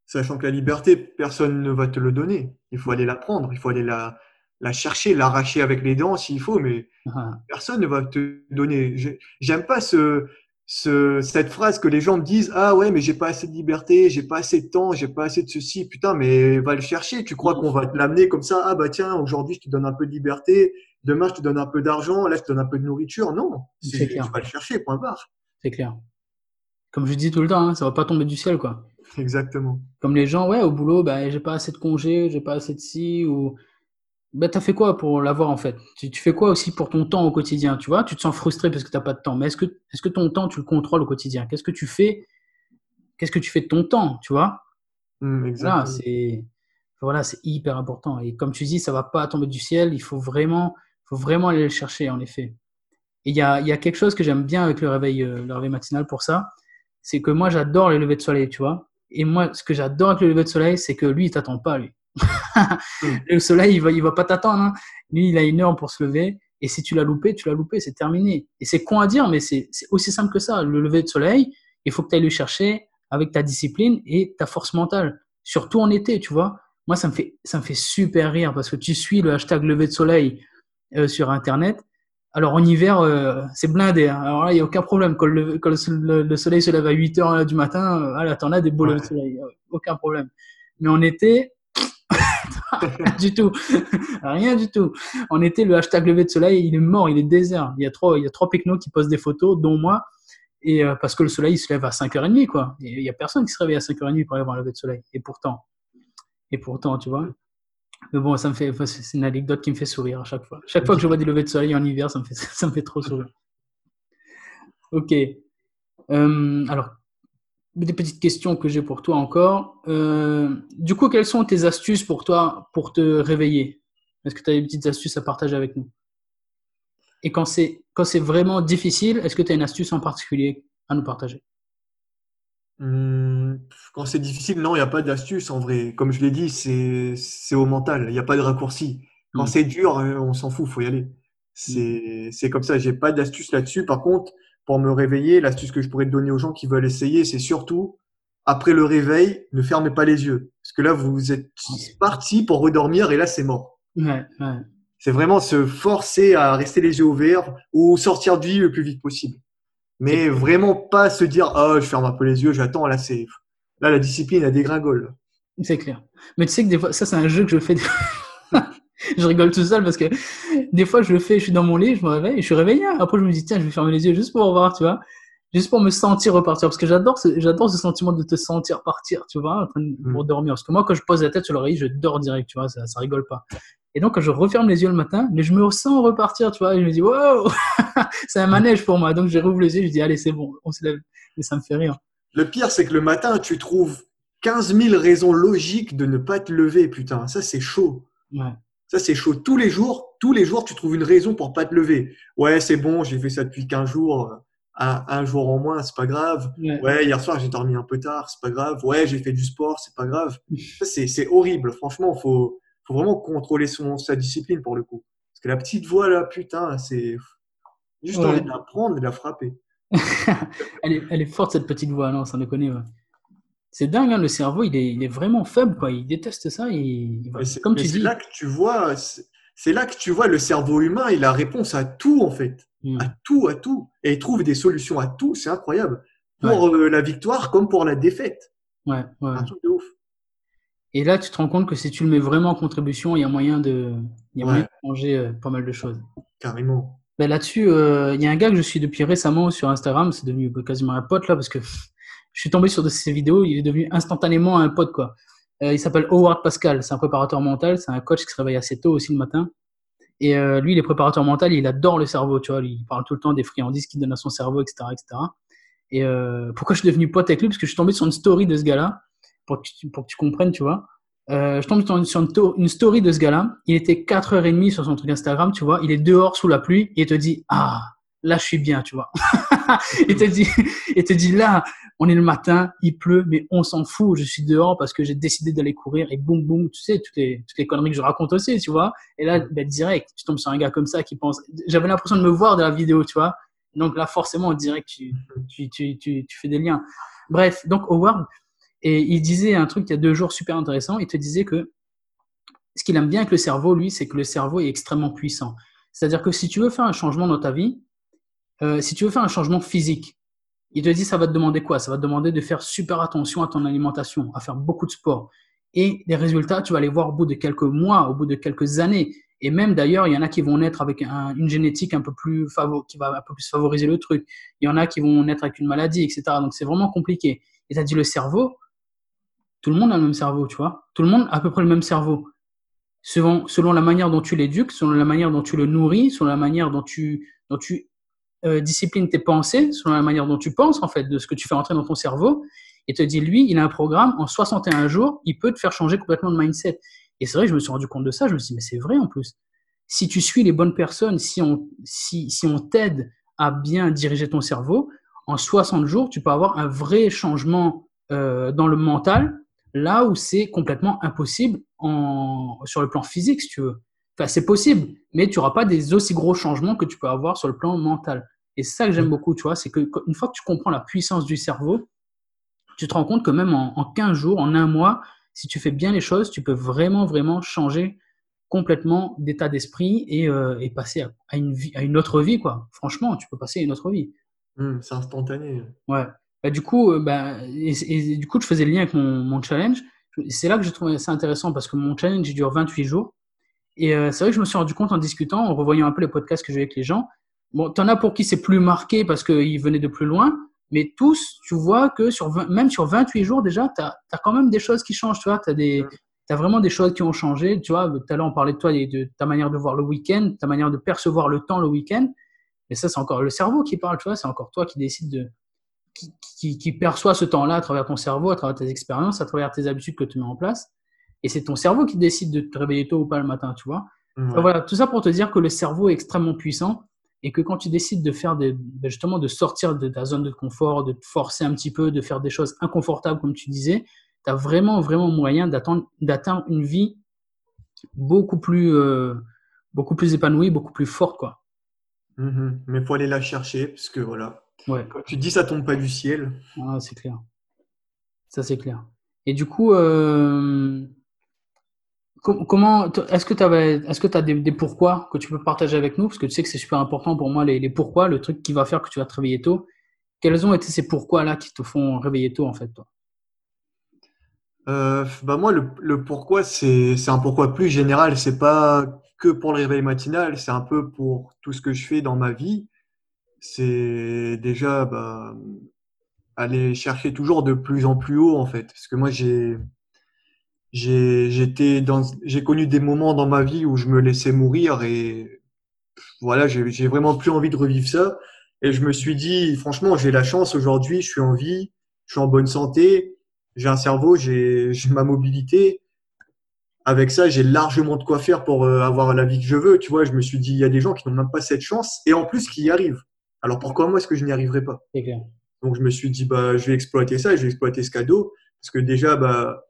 [SPEAKER 2] Sachant que la liberté, personne ne va te le donner. Il faut aller la prendre, il faut aller la, la chercher, l'arracher avec les dents s'il faut, mais ah. personne ne va te donner. J'aime pas ce, ce, cette phrase que les gens me disent Ah ouais, mais j'ai pas assez de liberté, j'ai pas assez de temps, j'ai pas assez de ceci. Putain, mais va le chercher. Tu crois qu'on va te l'amener comme ça Ah bah tiens, aujourd'hui je te donne un peu de liberté, demain je te donne un peu d'argent, là je te donne un peu de nourriture. Non, c'est clair. tu vas le chercher, point barre.
[SPEAKER 1] C'est clair. Comme je dis tout le temps, hein, ça va pas tomber du ciel, quoi.
[SPEAKER 2] Exactement.
[SPEAKER 1] Comme les gens, ouais, au boulot, bah, j'ai pas assez de congés, j'ai pas assez de ci, ou bah, tu as fait quoi pour l'avoir en fait? Tu, fais quoi aussi pour ton temps au quotidien? Tu vois, tu te sens frustré parce que tu n'as pas de temps. Mais est-ce que, est que ton temps, tu le contrôles au quotidien? Qu'est-ce que tu fais? Qu'est-ce que tu fais de ton temps Tu vois? Mmh, Voilà, c'est voilà, c'est hyper important. Et comme tu dis, ça va pas tomber du ciel. Il faut vraiment, faut vraiment aller le chercher en effet. Et il y a, y a, quelque chose que j'aime bien avec le réveil, euh, le réveil matinal pour ça, c'est que moi j'adore les levées de soleil, tu vois. Et moi, ce que j'adore avec le lever de soleil, c'est que lui, il t'attend pas, lui. le soleil, il va, il va pas t'attendre. Hein. Lui, il a une heure pour se lever. Et si tu l'as loupé, tu l'as loupé, c'est terminé. Et c'est con à dire, mais c'est aussi simple que ça. Le lever de soleil, il faut que tu ailles le chercher avec ta discipline et ta force mentale. Surtout en été, tu vois. Moi, ça me fait, ça me fait super rire parce que tu suis le hashtag lever de soleil euh, sur Internet. Alors en hiver, euh, c'est blindé. Hein. Alors là, il n'y a aucun problème. Quand, le, soleil se lève à 8 heures du matin, euh, là, t'en as des beaux de soleil. Aucun problème. Mais en été, du tout. Rien du tout. En été, le hashtag lever de soleil, il est mort, il est désert. Il y a trois, il y a trois qui postent des photos, dont moi. Et euh, parce que le soleil il se lève à 5h30, quoi. il y a personne qui se réveille à 5h30 pour aller voir le lever de soleil. Et pourtant, et pourtant, tu vois. Mais bon, ça me fait, c'est une anecdote qui me fait sourire à chaque fois. Chaque fois que je vois des levées de soleil en hiver, ça me fait, ça me fait trop sourire. Ok. Euh, alors, des petites questions que j'ai pour toi encore. Euh, du coup, quelles sont tes astuces pour toi pour te réveiller? Est-ce que tu as des petites astuces à partager avec nous? Et quand c'est quand c'est vraiment difficile, est-ce que tu as une astuce en particulier à nous partager?
[SPEAKER 2] Mmh, Quand c'est difficile, non, il n'y a pas d'astuce en vrai. Comme je l'ai dit, c'est au mental. Il n'y a pas de raccourci. Quand mmh. c'est dur, euh, on s'en fout, il faut y aller. Mmh. C'est comme ça. J'ai pas d'astuce là-dessus. Par contre, pour me réveiller, l'astuce que je pourrais te donner aux gens qui veulent essayer, c'est surtout, après le réveil, ne fermez pas les yeux. Parce que là, vous êtes parti pour redormir et là, c'est mort. C'est vraiment se forcer à rester les yeux ouverts ou sortir du lit le plus vite possible. Mais vraiment pas se dire, oh, je ferme un peu les yeux, j'attends, là, c'est, là, la discipline, a dégringole.
[SPEAKER 1] C'est clair. Mais tu sais que des fois, ça, c'est un jeu que je fais. je rigole tout seul parce que des fois, je le fais, je suis dans mon lit, je me réveille, je suis réveillé. Après, je me dis, tiens, je vais fermer les yeux juste pour voir, tu vois. Juste pour me sentir repartir. Parce que j'adore ce, j'adore ce sentiment de te sentir partir, tu vois, pour mm. dormir. Parce que moi, quand je pose la tête sur l'oreille, je dors direct, tu vois, ça, ça rigole pas. Et donc, quand je referme les yeux le matin, mais je me sens repartir, tu vois, et je me dis, wow, c'est un manège pour moi. Donc, je rouvre les yeux, je dis, allez, c'est bon, on se lève. Et ça me fait rire.
[SPEAKER 2] Le pire, c'est que le matin, tu trouves 15 000 raisons logiques de ne pas te lever, putain. Ça, c'est chaud. Ouais. Ça, c'est chaud. Tous les jours, tous les jours, tu trouves une raison pour pas te lever. Ouais, c'est bon, j'ai fait ça depuis 15 jours. Un, un jour en moins, c'est pas grave. Ouais. hier soir, j'ai dormi un peu tard, c'est pas grave. Ouais, j'ai fait du sport, c'est pas grave. c'est horrible. Franchement, faut, faut vraiment contrôler son, sa discipline pour le coup. Parce que la petite voix là, putain, c'est juste envie de la prendre et de la frapper.
[SPEAKER 1] elle, est, elle, est, forte cette petite voix, non, ça ne connaît. C'est dingue, hein, le cerveau, il est, il est, vraiment faible, quoi. Il déteste ça. Et,
[SPEAKER 2] comme tu dis. là que tu vois, c'est là que tu vois le cerveau humain, il a réponse à tout en fait, hmm. à tout, à tout, et il trouve des solutions à tout. C'est incroyable pour euh, la victoire comme pour la défaite.
[SPEAKER 1] Ouais, ouais. Un truc de ouf. Et là, tu te rends compte que si tu le mets vraiment en contribution, il y a moyen de, il y a moyen de changer euh, pas mal de choses.
[SPEAKER 2] Carrément.
[SPEAKER 1] Ben Là-dessus, euh, il y a un gars que je suis depuis récemment sur Instagram, c'est devenu quasiment un pote là, parce que je suis tombé sur de ses vidéos, il est devenu instantanément un pote quoi. Euh, il s'appelle Howard Pascal, c'est un préparateur mental, c'est un coach qui se réveille assez tôt aussi le matin. Et euh, lui, il est préparateur mental, il adore le cerveau, tu vois, il parle tout le temps des friandises qu'il donne à son cerveau, etc. etc. Et euh, pourquoi je suis devenu pote avec lui? Parce que je suis tombé sur une story de ce gars-là, pour, que tu, comprennes, tu vois. Je tombe sur une, une story de ce gars-là. Il était 4h30 sur son truc Instagram, tu vois. Il est dehors sous la pluie et il te dit Ah, là, je suis bien, tu vois. il, te dit, il te dit Là, on est le matin, il pleut, mais on s'en fout. Je suis dehors parce que j'ai décidé d'aller courir et boum, boum, tu sais, toutes les, toutes les conneries que je raconte aussi, tu vois. Et là, ben, direct, tu tombes sur un gars comme ça qui pense. J'avais l'impression de me voir de la vidéo, tu vois. Donc là, forcément, que tu, tu, tu, tu, tu fais des liens. Bref, donc Howard, et il disait un truc il y a deux jours super intéressant. Il te disait que ce qu'il aime bien avec le cerveau, lui, c'est que le cerveau est extrêmement puissant. C'est-à-dire que si tu veux faire un changement dans ta vie, euh, si tu veux faire un changement physique, il te dit ça va te demander quoi? Ça va te demander de faire super attention à ton alimentation, à faire beaucoup de sport. Et les résultats, tu vas les voir au bout de quelques mois, au bout de quelques années. Et même d'ailleurs, il y en a qui vont naître avec une génétique un peu plus qui va un peu plus favoriser le truc. Il y en a qui vont naître avec une maladie, etc. Donc c'est vraiment compliqué. Et tu as dit le cerveau, tout le monde a le même cerveau, tu vois? Tout le monde a à peu près le même cerveau. Selon, selon la manière dont tu l'éduques, selon la manière dont tu le nourris, selon la manière dont tu, dont tu euh, disciplines tes pensées, selon la manière dont tu penses, en fait, de ce que tu fais entrer dans ton cerveau, et te dit, lui, il a un programme, en 61 jours, il peut te faire changer complètement de mindset. Et c'est vrai, je me suis rendu compte de ça, je me suis dit, mais c'est vrai en plus. Si tu suis les bonnes personnes, si on, si, si on t'aide à bien diriger ton cerveau, en 60 jours, tu peux avoir un vrai changement euh, dans le mental là où c'est complètement impossible en, sur le plan physique, si tu veux. Enfin, c'est possible, mais tu n'auras pas des aussi gros changements que tu peux avoir sur le plan mental. Et c'est ça que j'aime mm. beaucoup, tu vois, c'est qu'une fois que tu comprends la puissance du cerveau, tu te rends compte que même en, en 15 jours, en un mois, si tu fais bien les choses, tu peux vraiment, vraiment changer complètement d'état d'esprit et, euh, et, passer à, une vie, à une autre vie, quoi. Franchement, tu peux passer à une autre vie.
[SPEAKER 2] Mm, c'est instantané.
[SPEAKER 1] Ouais. Bah, du coup, euh, bah, et, du coup, je faisais le lien avec mon, mon challenge. C'est là que j'ai trouvé ça intéressant parce que mon challenge il dure 28 jours. Et euh, c'est vrai que je me suis rendu compte en discutant, en revoyant un peu les podcasts que j'ai avec les gens. Bon, t'en as pour qui c'est plus marqué parce qu'ils venaient de plus loin, mais tous, tu vois que sur même sur 28 jours déjà, tu as, as, quand même des choses qui changent, tu vois. Tu as, vraiment des choses qui ont changé, tu vois. Tout à l'heure, on parlait de toi, de ta manière de voir le week-end, ta manière de percevoir le temps le week-end. Mais ça, c'est encore le cerveau qui parle, tu vois. C'est encore toi qui décide de, qui, perçoit ce temps-là à travers ton cerveau, à travers tes expériences, à travers tes habitudes que tu mets en place. Et c'est ton cerveau qui décide de te réveiller tôt ou pas le matin, tu vois. voilà, tout ça pour te dire que le cerveau est extrêmement puissant et que quand tu décides de faire des, ben justement de sortir de ta zone de confort, de te forcer un petit peu, de faire des choses inconfortables comme tu disais, tu as vraiment vraiment moyen d'atteindre une vie beaucoup plus euh, beaucoup plus épanouie, beaucoup plus forte quoi.
[SPEAKER 2] Mm-hmm. Mais il faut aller la chercher parce que voilà, Ouais. Quand tu dis ça tombe pas du ciel.
[SPEAKER 1] Ah, c'est clair. Ça, c'est clair. Et du coup, euh, comment, est-ce que tu est-ce que as des, pourquoi que tu peux partager avec nous? Parce que tu sais que c'est super important pour moi, les, pourquoi, le truc qui va faire que tu vas te réveiller tôt. Quels ont été ces pourquoi-là qui te font réveiller tôt, en fait, toi?
[SPEAKER 2] euh, bah moi, le, pourquoi, c'est c'est un pourquoi plus général. C'est pas que pour le réveil matinal, c'est un peu pour tout ce que je fais dans ma vie. C'est déjà bah, aller chercher toujours de plus en plus haut, en fait. Parce que moi, j'ai j'ai j'étais dans j'ai connu des moments dans ma vie où je me laissais mourir et voilà, j'ai j'ai vraiment plus envie de revivre ça. Et je me suis dit, franchement, j'ai la chance aujourd'hui, je suis en vie, je suis en bonne santé j'ai un cerveau, j'ai ma mobilité. Avec ça, j'ai largement de quoi faire pour euh, avoir la vie que je veux. Tu vois, je me suis dit, il y a des gens qui n'ont même pas cette chance et en plus qui y arrivent. Alors pourquoi moi est-ce que je n'y arriverai pas? Donc je me suis dit, bah, je vais exploiter ça, je vais exploiter ce cadeau parce que déjà, bah,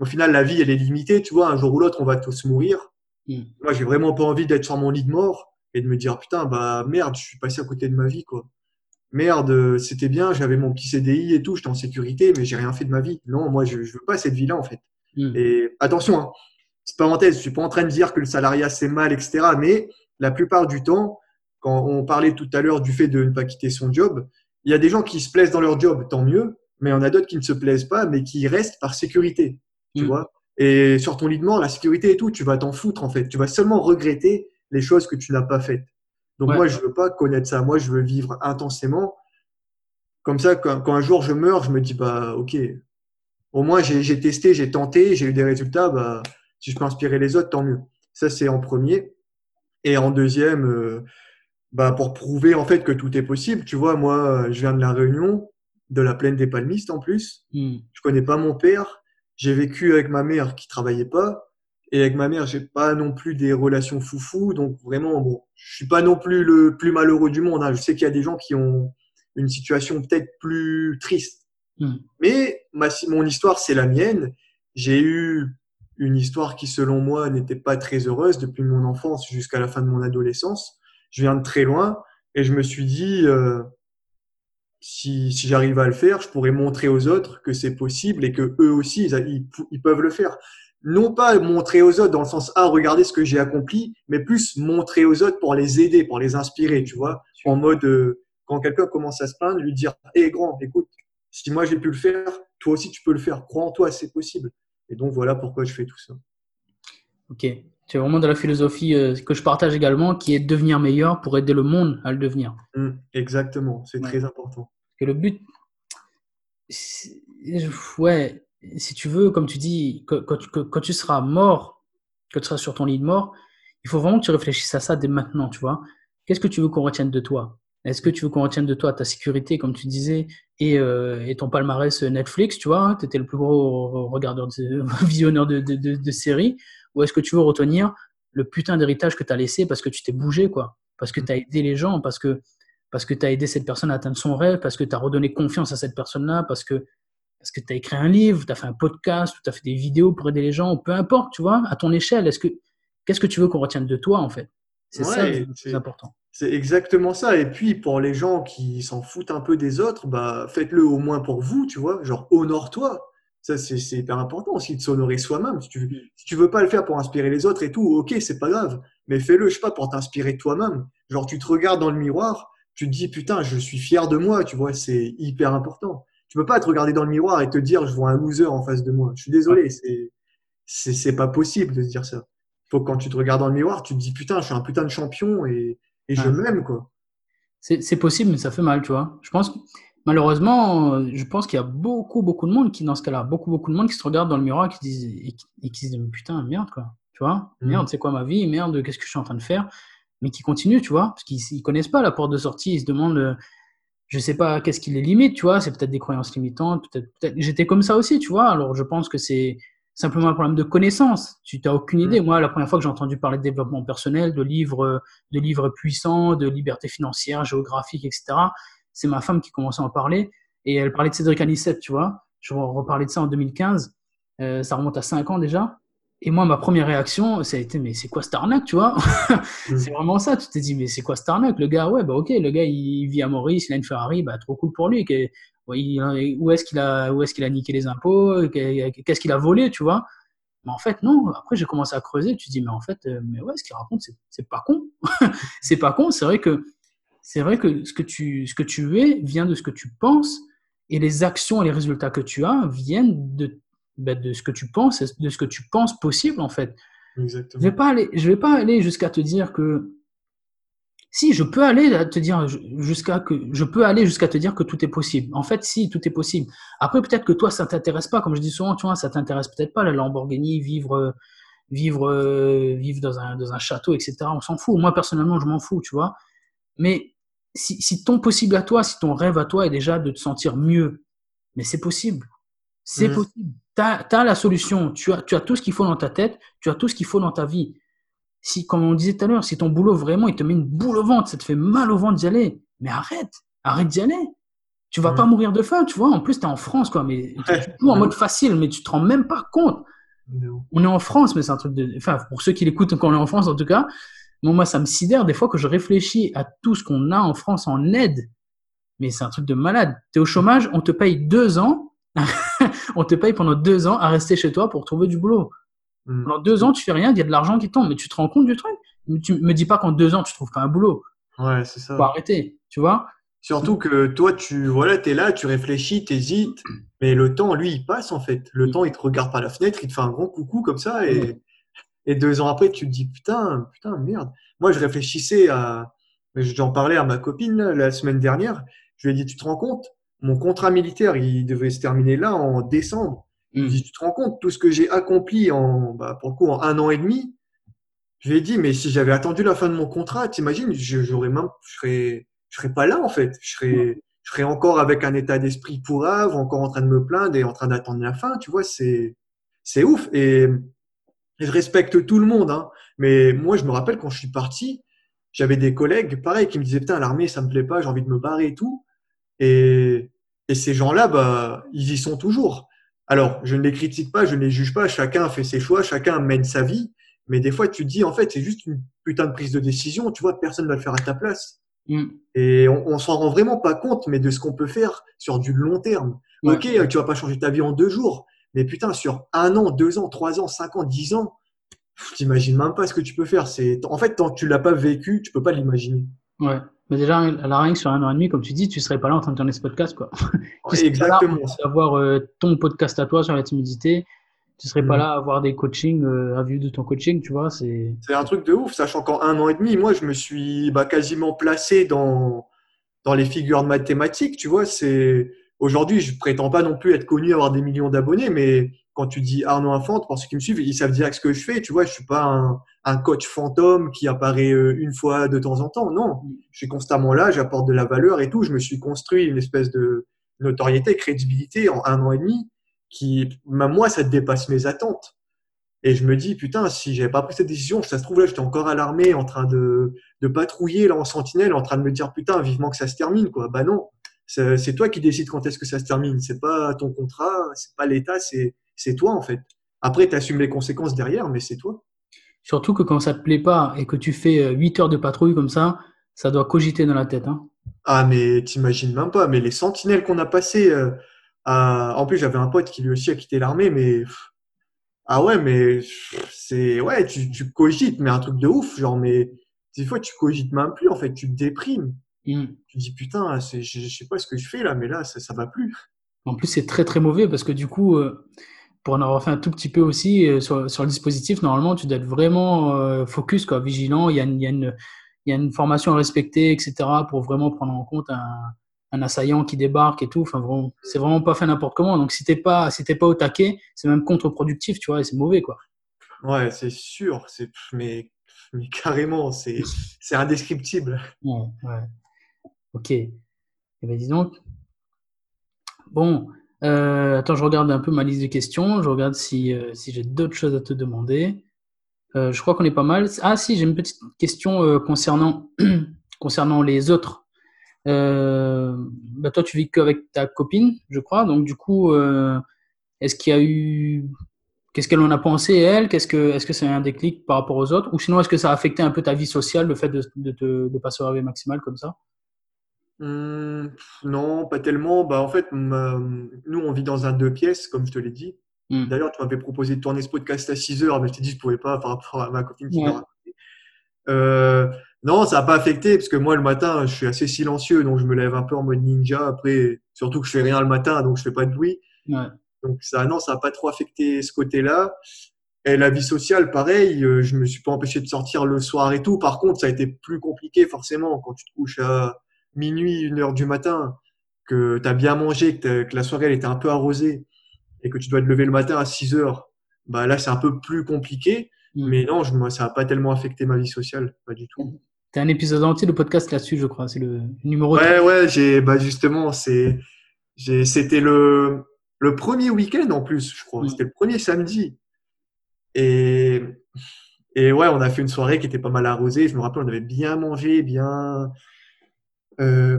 [SPEAKER 2] au final, la vie, elle est limitée. Tu vois, un jour ou l'autre, on va tous mourir. Hmm. Moi, j'ai vraiment pas envie d'être sur mon lit de mort et de me dire, putain, bah merde, je suis passé à côté de ma vie, quoi merde, c'était bien, j'avais mon petit CDI et tout, j'étais en sécurité, mais j'ai rien fait de ma vie. Non, moi, je, je veux pas cette vie-là, en fait. Hmm. Et attention, hein, petite parenthèse, je suis pas en train de dire que le salariat c'est mal, etc. Mais la plupart du temps, quand on parlait tout à l'heure du fait de ne pas quitter son job, il y a des gens qui se plaisent dans leur job, tant mieux, mais il y en a d'autres qui ne se plaisent pas, mais qui restent par sécurité, tu hmm. vois. Et sur ton lit de mort, la sécurité et tout, tu vas t'en foutre, en fait. Tu vas seulement regretter les choses que tu n'as pas faites. Donc moi, je veux pas connaître ça. Moi, je veux vivre intensément. Comme ça, quand, un jour je meurs, je me dis, bah, ok, au moins j'ai testé, j'ai tenté, j'ai eu des résultats. Bah, si je peux inspirer les autres, tant mieux. Ça, c'est en premier. Et en deuxième, euh, bah, pour prouver en fait que tout est possible. Tu vois, moi, je viens de la Réunion, de la plaine des Palmistes en plus. Hmm. Je connais pas mon père. J'ai vécu avec ma mère qui travaillait pas. Et avec ma mère, j'ai pas non plus des relations foufou. Donc vraiment, bon, je suis pas non plus le plus malheureux du monde. Hein. Je sais qu'il y a des gens qui ont une situation peut-être plus triste. Hmm. Mais ma, mon histoire, c'est la mienne. J'ai eu une histoire qui, selon moi, n'était pas très heureuse depuis mon enfance jusqu'à la fin de mon adolescence. Je viens de très loin et je me suis dit, euh, si, si j'arrive à le faire, je pourrais montrer aux autres que c'est possible et que eux aussi, ils, ils peuvent le faire. Non pas montrer aux autres dans le sens ah regardez ce que j'ai accompli, mais plus montrer aux autres pour les aider, pour les inspirer, tu vois, en mode euh, quand quelqu'un commence à se plaindre, lui dire hé grand, écoute, si moi j'ai pu le faire, toi aussi tu peux le faire, crois en toi, c'est possible. Et donc voilà pourquoi je fais tout ça.
[SPEAKER 1] Ok, c'est vraiment de la philosophie euh, que je partage également, qui est de devenir meilleur pour aider le monde à le devenir.
[SPEAKER 2] Mmh, exactement, c'est très important.
[SPEAKER 1] Et le but, ouais, si tu veux, comme tu dis, quand, tu seras mort, quand tu seras sur ton lit de mort, il faut vraiment que tu réfléchisses à ça dès maintenant, tu vois. Qu'est-ce que tu veux qu'on retienne de toi? Est-ce que tu veux qu'on retienne de toi ta sécurité, comme tu disais, et, euh, ton palmarès Netflix, tu vois Tu étais le plus gros regardeur, de, visionneur de, de, séries Ou est-ce que tu veux retenir le putain d'héritage que tu as laissé parce que tu t'es bougé, quoi? Parce que tu as aidé les gens, parce que, parce que tu as aidé cette personne à atteindre son rêve, parce que tu as redonné confiance à cette personne-là, parce que est-ce que tu as écrit un livre, tu as fait un podcast, tu as fait des vidéos pour aider les gens, peu importe, tu vois, à ton échelle. Est-ce que qu'est-ce que tu veux qu'on retienne de toi en fait? C'est ça le plus important.
[SPEAKER 2] C'est exactement ça. Et puis pour les gens qui s'en foutent un peu des autres, bah faites-le au moins pour vous, tu vois, genre honore-toi. Ça c'est hyper important aussi de s'honorer soi-même. Si tu, si tu veux pas le faire pour inspirer les autres et tout, ok, c'est pas grave. Mais fais-le, je sais pas, pour t'inspirer toi-même. Genre tu te regardes dans le miroir, tu te dis putain, je suis fier de moi, tu vois, c'est hyper important tu peux pas te regarder dans le miroir et te dire je vois un loser en face de moi. Je suis désolé, c'est c'est pas possible de se dire ça. Faut que quand tu te regardes dans le miroir, tu te dis putain, je suis un putain de champion et, et je m'aime quoi.
[SPEAKER 1] C'est possible, mais ça fait mal, tu vois. Je pense malheureusement, je pense qu'il y a beaucoup beaucoup de monde qui dans ce cas-là, beaucoup beaucoup de monde qui se regarde dans le miroir et qui disent et qui, se disent putain merde quoi, tu vois, mm. merde c'est quoi ma vie, merde qu'est-ce que je suis en train de faire, mais qui continuent, tu vois, parce qu'ils connaissent pas la porte de sortie, ils se demandent je sais pas qu'est-ce qui les limite, tu vois, c'est peut-être des croyances limitantes, peut-être, peut-être, j'étais comme ça aussi, tu vois, alors je pense que c'est simplement un problème de connaissance, tu n'as aucune idée. Mm. Moi, la première fois que j'ai entendu parler de développement personnel, de livres, de livres puissants, de liberté financière, géographique, etc., c'est ma femme qui commençait à en parler, et elle parlait de Cédric Anissette, tu vois, je reparlais de ça en 2015, euh, ça remonte à 5 ans déjà, et moi, ma première réaction, ça a été, mais c'est quoi cette arnaque, tu vois? C'est vraiment ça. Tu t'es dit, mais c'est quoi cette arnaque? Le gars, ouais, bah ok, le gars, il vit à Maurice, il a une Ferrari, bah trop cool pour lui. Où est-ce qu'il a, où est-ce qu'il a niqué les impôts? Qu'est-ce qu'il a volé, tu vois? Mais en fait, non. Après, j'ai commencé à creuser. Tu te dis, mais en fait, euh, mais ouais, ce qu'il raconte, c'est pas con. c'est pas con. C'est vrai que c'est vrai que ce que tu, ce que tu es vient de ce que tu penses, et les actions et les résultats que tu as viennent de bah, de ce que tu penses, de ce que tu penses possible en fait. Exactement. Je vais pas aller, je vais pas aller jusqu'à te dire que si je peux aller te dire jusqu'à que je peux aller jusqu'à te dire que tout est possible. En fait, si tout est possible. Après, peut-être que toi, ça t'intéresse pas. Comme je dis souvent, tu vois, ça t'intéresse peut-être pas la Lamborghini, vivre, vivre, vivre dans un, dans un château, etc. On s'en fout. Moi, personnellement, je m'en fous, tu vois. Mais si, si, ton possible à toi, si ton rêve à toi est déjà de te sentir mieux, mais c'est possible. C'est mmh. possible. Tu as, la solution. Tu as, tu as tout ce qu'il faut dans ta tête. Tu as tout ce qu'il faut dans ta vie si, comme on disait tout à l'heure, si ton boulot vraiment, il te met une boule au ventre, ça te fait mal au ventre d'y aller, mais arrête, arrête d'y aller. Tu vas pas mourir de faim, tu vois. En plus, tu es en France, quoi. Mais tu es en mode facile, mais tu te rends même pas compte. On est en France, mais c'est un truc de. Enfin, pour ceux qui l'écoutent quand on est en France, en tout cas, moi, ça me sidère des fois que je réfléchis à tout ce qu'on a en France en aide. Mais c'est un truc de malade. Tu es au chômage, on te paye deux ans. on te paye pendant deux ans à rester chez toi pour trouver du boulot. Mm. Pendant deux ans, tu fais rien, il y a de l'argent qui tombe, mais tu te rends compte du truc? Tu me dis pas qu'en deux ans, tu trouves pas un boulot.
[SPEAKER 2] Ouais, c'est ça.
[SPEAKER 1] Faut arrêter, tu vois?
[SPEAKER 2] Surtout que toi, tu voilà, es là, tu réfléchis, tu hésites, mais le temps, lui, il passe en fait. Le temps, il te regarde par la fenêtre, il te fait un grand coucou comme ça, et. Et deux ans après, tu te dis putain, putain, merde. Moi, je réfléchissais à, j'en parlais à ma copine la semaine dernière. Je lui ai dit, tu te rends compte, mon contrat militaire, il devait se terminer là en décembre. Mm. tu te rends compte, tout ce que j'ai accompli en, bah, pour le coup, en un an et demi, je lui ai dit, mais si j'avais attendu la fin de mon contrat, t'imagines, j'aurais même, je serais, je serais pas là, en fait. Je serais, je serais encore avec un état d'esprit pourrave, encore en train de me plaindre et en train d'attendre la fin, tu vois, c'est, c'est ouf. Et je respecte tout le monde, hein. Mais moi, je me rappelle quand je suis parti, j'avais des collègues, pareil, qui me disaient, putain, l'armée, ça me plaît pas, j'ai envie de me barrer et tout. Et, et ces gens-là, bah, ils y sont toujours. Alors, je ne les critique pas, je ne les juge pas, chacun fait ses choix, chacun mène sa vie, mais des fois, tu te dis, en fait, c'est juste une putain de prise de décision, tu vois, personne ne va le faire à ta place. Mm. Et on, on s'en rend vraiment pas compte, mais de ce qu'on peut faire sur du long terme. Ok, tu vas pas changer ta vie en deux jours, mais putain, sur un an, deux ans, trois ans, cinq ans, dix ans, t'imagines même pas ce que tu peux faire. C'est, en fait, tant que tu l'as pas vécu, tu peux pas l'imaginer.
[SPEAKER 1] Ouais. Mais déjà, à la règle sur un an et demi, comme tu dis, tu serais pas là en train de tourner ce podcast, quoi.
[SPEAKER 2] tu exactement. Pas
[SPEAKER 1] là avoir euh, ton podcast à toi sur la timidité. Tu serais pas mm. là à avoir des coachings, euh, à vivre de ton coaching, tu vois. C'est.
[SPEAKER 2] C'est un truc de ouf, sachant qu'en un an et demi, moi, je me suis bah, quasiment placé dans dans les figures de mathématiques, tu vois. C'est aujourd'hui, je prétends pas non plus être connu, avoir des millions d'abonnés, mais quand tu dis Arnaud Infante, pour ceux qui me suivent, ils savent dire ce que je fais. Tu vois, je suis pas un, coach fantôme qui apparaît euh, une fois de temps en temps. Non, je suis constamment là, j'apporte de la valeur et tout. Je me suis construit une espèce de notoriété, crédibilité en un an et demi qui, même moi, ça dépasse mes attentes. Et je me dis, putain, si j'avais pas pris cette décision, ça se trouve là, j'étais encore à l'armée en train de, de patrouiller là en sentinelle, en train de me dire, putain, vivement que ça se termine, quoi. Bah non, c'est toi qui décides quand est-ce que ça se termine. C'est pas ton contrat, c'est pas l'État, c'est c'est toi en fait. Après, tu assumes les conséquences derrière, mais c'est toi.
[SPEAKER 1] Surtout que quand ça te plaît pas et que tu fais 8 euh, heures de patrouille comme ça, ça doit cogiter dans la tête. Hein.
[SPEAKER 2] Ah, mais t'imagines même pas. Mais les sentinelles qu'on a passées. Euh, en plus, j'avais un pote qui lui aussi a quitté l'armée, mais. Ah ouais, mais c'est. Ouais, tu, tu, cogites, mais un truc de ouf. Genre, mais des fois, tu cogites même plus, en fait. Tu te déprimes. Hmm. Tu dis, putain, je, je sais pas ce que je fais là, mais là, ça, ça va plus.
[SPEAKER 1] En plus, c'est très très mauvais parce que du coup, euh, pour en avoir fait un tout petit peu aussi euh, sur, le dispositif, normalement, tu dois être vraiment euh, focus, quoi, vigilant. Il y, a une, il, y a une, il y a une formation à respecter, etc., pour vraiment prendre en compte un, un assaillant qui débarque et tout. Enfin, vraiment, c'est vraiment pas fait n'importe comment. Donc, si t'es pas, si t'es pas au taquet, c'est même contre-productif, tu vois, et c'est mauvais, quoi.
[SPEAKER 2] Ouais, c'est sûr. C'est, mais, mais carrément, c'est, c'est indescriptible.
[SPEAKER 1] Ouais, ouais. Ok. Eh ben, dis donc. Bon, euh, attends, je regarde un peu ma liste de questions. Je regarde si, euh, j'ai d'autres choses à te demander. Euh, je crois qu'on est pas mal. Ah si, j'ai une petite question concernant, concernant les autres. Bah, toi, tu vis qu'avec ta copine, je crois. Donc du coup, est-ce qu'il y a eu... Qu'est-ce qu'elle en a pensé, elle? Qu'est-ce que, Est-ce que c'est un déclic par rapport aux autres? Ou sinon, est-ce que ça a affecté un peu ta vie sociale, le fait de, de, de, de passer au réveil maximal comme ça?
[SPEAKER 2] Mmh, non, pas tellement. Bah, en fait, nous, on vit dans un deux pièces, comme je te l'ai dit. Mmh. D'ailleurs, tu m'avais proposé de tourner ce podcast à 6 heures, mais je t'ai dit que je pouvais pas par rapport à ma copine qui ouais. euh, Non, ça n'a pas affecté, parce que moi, le matin, je suis assez silencieux, donc je me lève un peu en mode ninja. Après, surtout que je fais rien le matin, donc je fais pas de bruit. Ouais. Donc ça, non, ça n'a pas trop affecté ce côté-là. Et la vie sociale, pareil, euh, je me suis pas empêché de sortir le soir et tout. Par contre, ça a été plus compliqué forcément quand tu te couches à minuit, une heure du matin, que tu as bien mangé, que, que, la soirée elle était un peu arrosée et que tu dois te lever le matin à 6 heures. Bah là, c'est un peu plus compliqué. Mm. Mais non, je, ça n'a pas tellement affecté ma vie sociale, pas du tout.
[SPEAKER 1] Tu as un épisode entier de podcast là-dessus, je crois. C'est le numéro
[SPEAKER 2] Ouais, 3. ouais, j'ai, bah justement, c'est, c'était le, le premier week-end en plus, je crois. Mm. C'était le premier samedi. Et, et ouais, on a fait une soirée qui était pas mal arrosée. Je me rappelle, on avait bien mangé, bien, euh,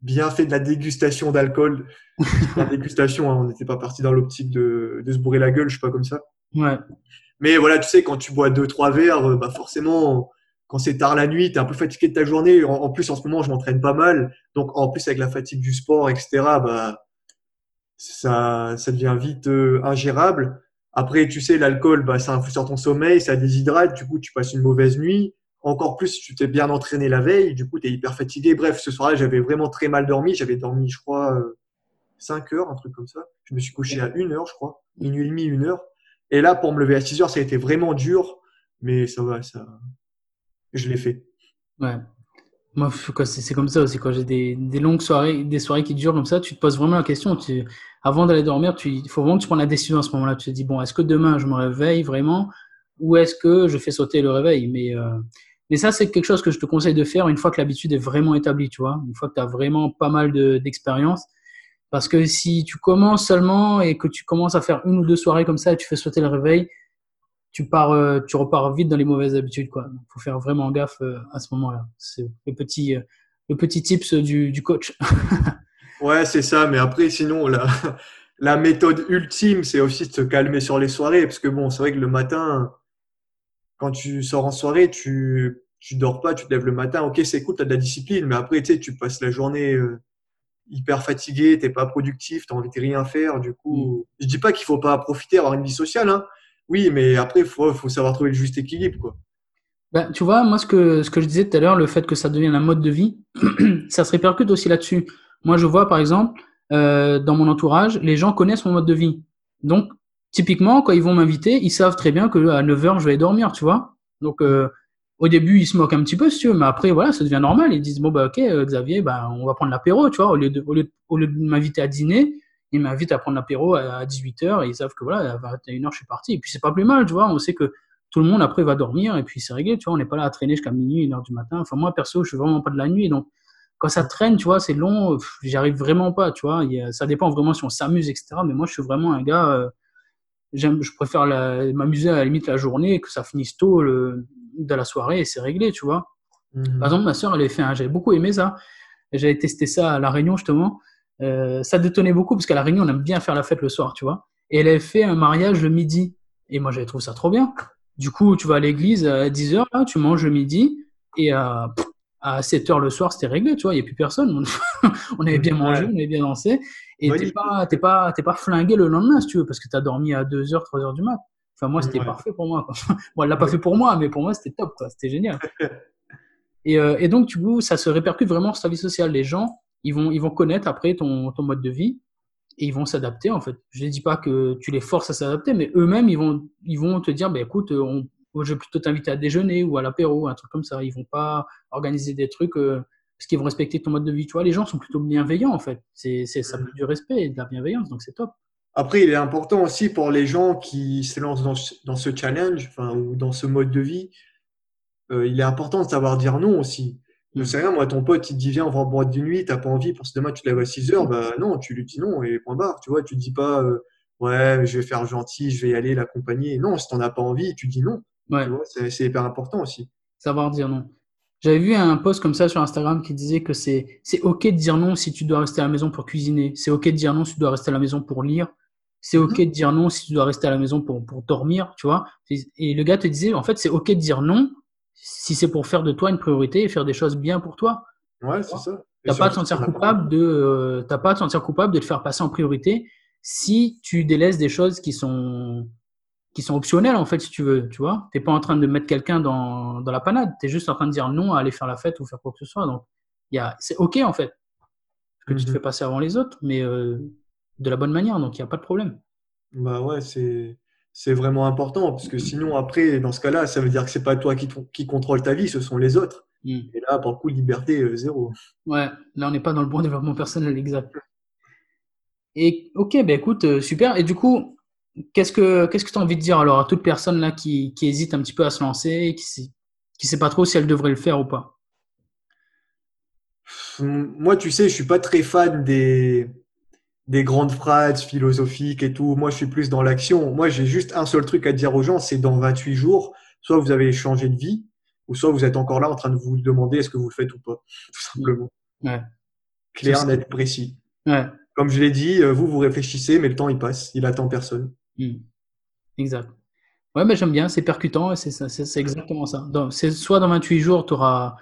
[SPEAKER 2] bien fait de la dégustation d'alcool. la dégustation, hein, on n'était pas parti dans l'optique de, de, se bourrer la gueule, je sais pas comme ça.
[SPEAKER 1] Ouais.
[SPEAKER 2] Mais voilà, tu sais, quand tu bois deux, trois verres, euh, bah forcément, quand c'est tard la nuit, tu es un peu fatigué de ta journée. En, plus, en ce moment, je m'entraîne pas mal. Donc, en plus, avec la fatigue du sport, etc., bah, ça, ça devient vite euh, ingérable. Après, tu sais, l'alcool, bah, ça influe sur ton sommeil, ça déshydrate, du coup, tu passes une mauvaise nuit. Encore plus, tu t'es bien entraîné la veille, du coup, tu es hyper fatigué. Bref, ce soir-là, j'avais vraiment très mal dormi. J'avais dormi, je crois, 5 euh, heures, un truc comme ça. Je me suis couché à 1 heure, je crois. Minuit et demi, 1 heure. Et là, pour me lever à 6 heures, ça a été vraiment dur. Mais ça va, ça, je l'ai fait.
[SPEAKER 1] Ouais. Moi, c'est comme ça aussi. Quand j'ai des, longues soirées, des soirées qui durent comme ça, tu te poses vraiment la question. Tu, avant d'aller dormir, il faut vraiment que tu prennes la décision à ce moment-là. Tu te dis, bon, est-ce que demain je me réveille vraiment ou est-ce que je fais sauter le réveil? Mais, euh, mais ça, c'est quelque chose que je te conseille de faire une fois que l'habitude est vraiment établie, tu vois, une fois que tu as vraiment pas mal d'expérience. Parce que si tu commences seulement et que tu commences à faire une ou deux soirées comme ça et tu fais sauter le réveil, tu pars, euh, tu repars vite dans les mauvaises habitudes, quoi. Il faut faire vraiment gaffe euh, à ce moment-là. C'est le petit, euh, le petit tips du, du coach.
[SPEAKER 2] ouais, c'est ça. Mais après, sinon, la, la méthode ultime, c'est aussi de se calmer sur les soirées. Parce que bon, c'est vrai que le matin, quand tu sors en soirée, tu, tu dors pas, tu te lèves le matin. Ok, c'est cool, tu as de la discipline. Mais après, tu sais, tu passes la journée hyper fatigué, t'es pas productif, tu as envie de rien faire. Du coup, mm. je dis pas qu'il faut pas profiter, avoir une vie sociale, hein. Oui, mais après, il faut, faut, savoir trouver le juste équilibre, quoi.
[SPEAKER 1] Ben, tu vois, moi, ce que, ce que je disais tout à l'heure, le fait que ça devienne un mode de vie, ça se répercute aussi là-dessus. Moi, je vois, par exemple, euh, dans mon entourage, les gens connaissent mon mode de vie. Donc, typiquement, quand ils vont m'inviter, ils savent très bien que à 9h, je vais dormir, tu vois. Donc, euh, au début, ils se moquent un petit peu, si tu mais après, voilà, ça devient normal. Ils disent, bon, bah, ok, euh, Xavier, bah, on va prendre l'apéro, tu vois, au lieu de, m'inviter à dîner, ils m'invitent à prendre l'apéro à 18h et ils savent que voilà, à 21h, je suis parti. Et puis, c'est pas plus mal, tu vois, on sait que tout le monde après va dormir et puis c'est réglé, tu vois, on n'est pas là à traîner jusqu'à minuit, 1h du matin. Enfin, moi, perso, je suis vraiment pas de la nuit, donc quand ça traîne, tu vois, c'est long, j'y arrive vraiment pas, tu vois. ça dépend vraiment si on s'amuse, etc. Mais moi, je suis vraiment un gars, euh, j'aime, je préfère m'amuser à la limite la journée, que ça finisse tôt le, de la soirée et c'est réglé, tu vois. Mhm. Par exemple, ma soeur, elle avait fait un, j'avais beaucoup aimé ça. J'avais testé ça à La Réunion, justement. Euh, ça détonnait beaucoup parce qu'à La Réunion, on aime bien faire la fête le soir, tu vois. Et elle avait fait un mariage le midi. Et moi, j'avais trouvé ça trop bien. Du coup, tu vas à l'église à 10h, là, tu manges le midi. Et à, à 7h le soir, c'était réglé, tu vois. Il n'y a plus personne. on avait bien mangé, on avait bien dansé. Et tu t'es pas, pas, pas flingué le lendemain, si tu veux, parce que tu as dormi à 2h, 3h du mat moi, c'était parfait pour moi. bon, elle l'a pas fait pour moi, mais pour moi, c'était top. C'était génial. et, euh, et, donc, du coup, ça se répercute vraiment sur ta vie sociale. Les gens, ils vont, ils vont connaître après ton, ton mode de vie et ils vont s'adapter, en fait. Je ne dis pas que tu les forces à s'adapter, mais eux-mêmes, ils vont, ils vont te dire, bah, écoute, on, je vais plutôt t'inviter à déjeuner ou à l'apéro, un truc comme ça. Ils vont pas organiser des trucs euh, parce qu'ils vont respecter ton mode de vie. Tu vois, les gens sont plutôt bienveillants, en fait. C'est, ça mmh. du respect et de la bienveillance, donc c'est top.
[SPEAKER 2] Après, il est important aussi pour les gens qui se lancent dans, ce challenge enfin, ou dans ce mode de vie, euh, il est important de savoir dire non aussi. Je mm. sais rien, moi, ton pote, il te dit viens, on va en boîte de nuit, t'as pas envie, parce que demain tu te lèves à 6 heures, bah non, tu lui dis non et point barre, tu vois, tu dis pas euh, ouais, je vais faire gentil, je vais y aller, l'accompagner. Non, si t'en as pas envie, tu dis non.
[SPEAKER 1] Ouais.
[SPEAKER 2] C'est hyper important aussi.
[SPEAKER 1] Savoir dire non. J'avais vu un post comme ça sur Instagram qui disait que c'est ok de dire non si tu dois rester à la maison pour cuisiner. C'est ok de dire non si tu dois rester à la maison pour lire. C'est OK mhm. de dire non si tu dois rester à la maison pour, pour dormir, tu vois. Et le gars te disait, en fait, c'est OK de dire non si c'est pour faire de toi une priorité et faire des choses bien pour toi.
[SPEAKER 2] Ouais, c'est ça.
[SPEAKER 1] T'as pas à te sentir coupable de, euh, pas à te sentir coupable de te faire passer en priorité si tu délaisses des choses qui sont, qui sont optionnelles, en fait, si tu veux, tu vois. T'es pas en train de mettre quelqu'un dans, dans la panade. Tu es juste en train de dire non à aller faire la fête ou faire quoi que ce soit. Donc, il y a, c'est OK, en fait. Que tu te mhm. fais passer avant les autres, mais, euh, de la bonne manière, donc il n'y a pas de problème.
[SPEAKER 2] Bah ouais, c'est c'est vraiment important parce que sinon après dans ce cas-là, ça veut dire que c'est pas toi qui, qui contrôle ta vie, ce sont les autres. Hmm. Et là, pour le coup, liberté euh, zéro.
[SPEAKER 1] Ouais, là on n'est pas dans le bon développement personnel exact. Et ok, ben écoute, euh, super. Et du coup, qu'est-ce que qu'est-ce que tu as envie de dire alors à toute personne là qui, qui hésite un petit peu à se lancer, qui qui sait pas trop si elle devrait le faire ou pas?
[SPEAKER 2] Moi, tu sais, je suis pas très fan des des grandes phrases philosophiques et tout. Moi, je suis plus dans l'action. Moi, j'ai juste un seul truc à dire aux gens, c'est dans 28 jours, soit vous avez changé de vie, ou soit vous êtes encore là en train de vous demander est-ce que vous le faites ou pas, tout simplement. Ouais. Clair, net, précis. Ouais. Comme je l'ai dit, euh, vous, vous réfléchissez, mais le temps, il passe. Il attend personne. Hmm.
[SPEAKER 1] Exact. Ouais, mais j'aime bien, c'est percutant, c'est c'est exactement ça. C'est soit dans 28 jours, tu auras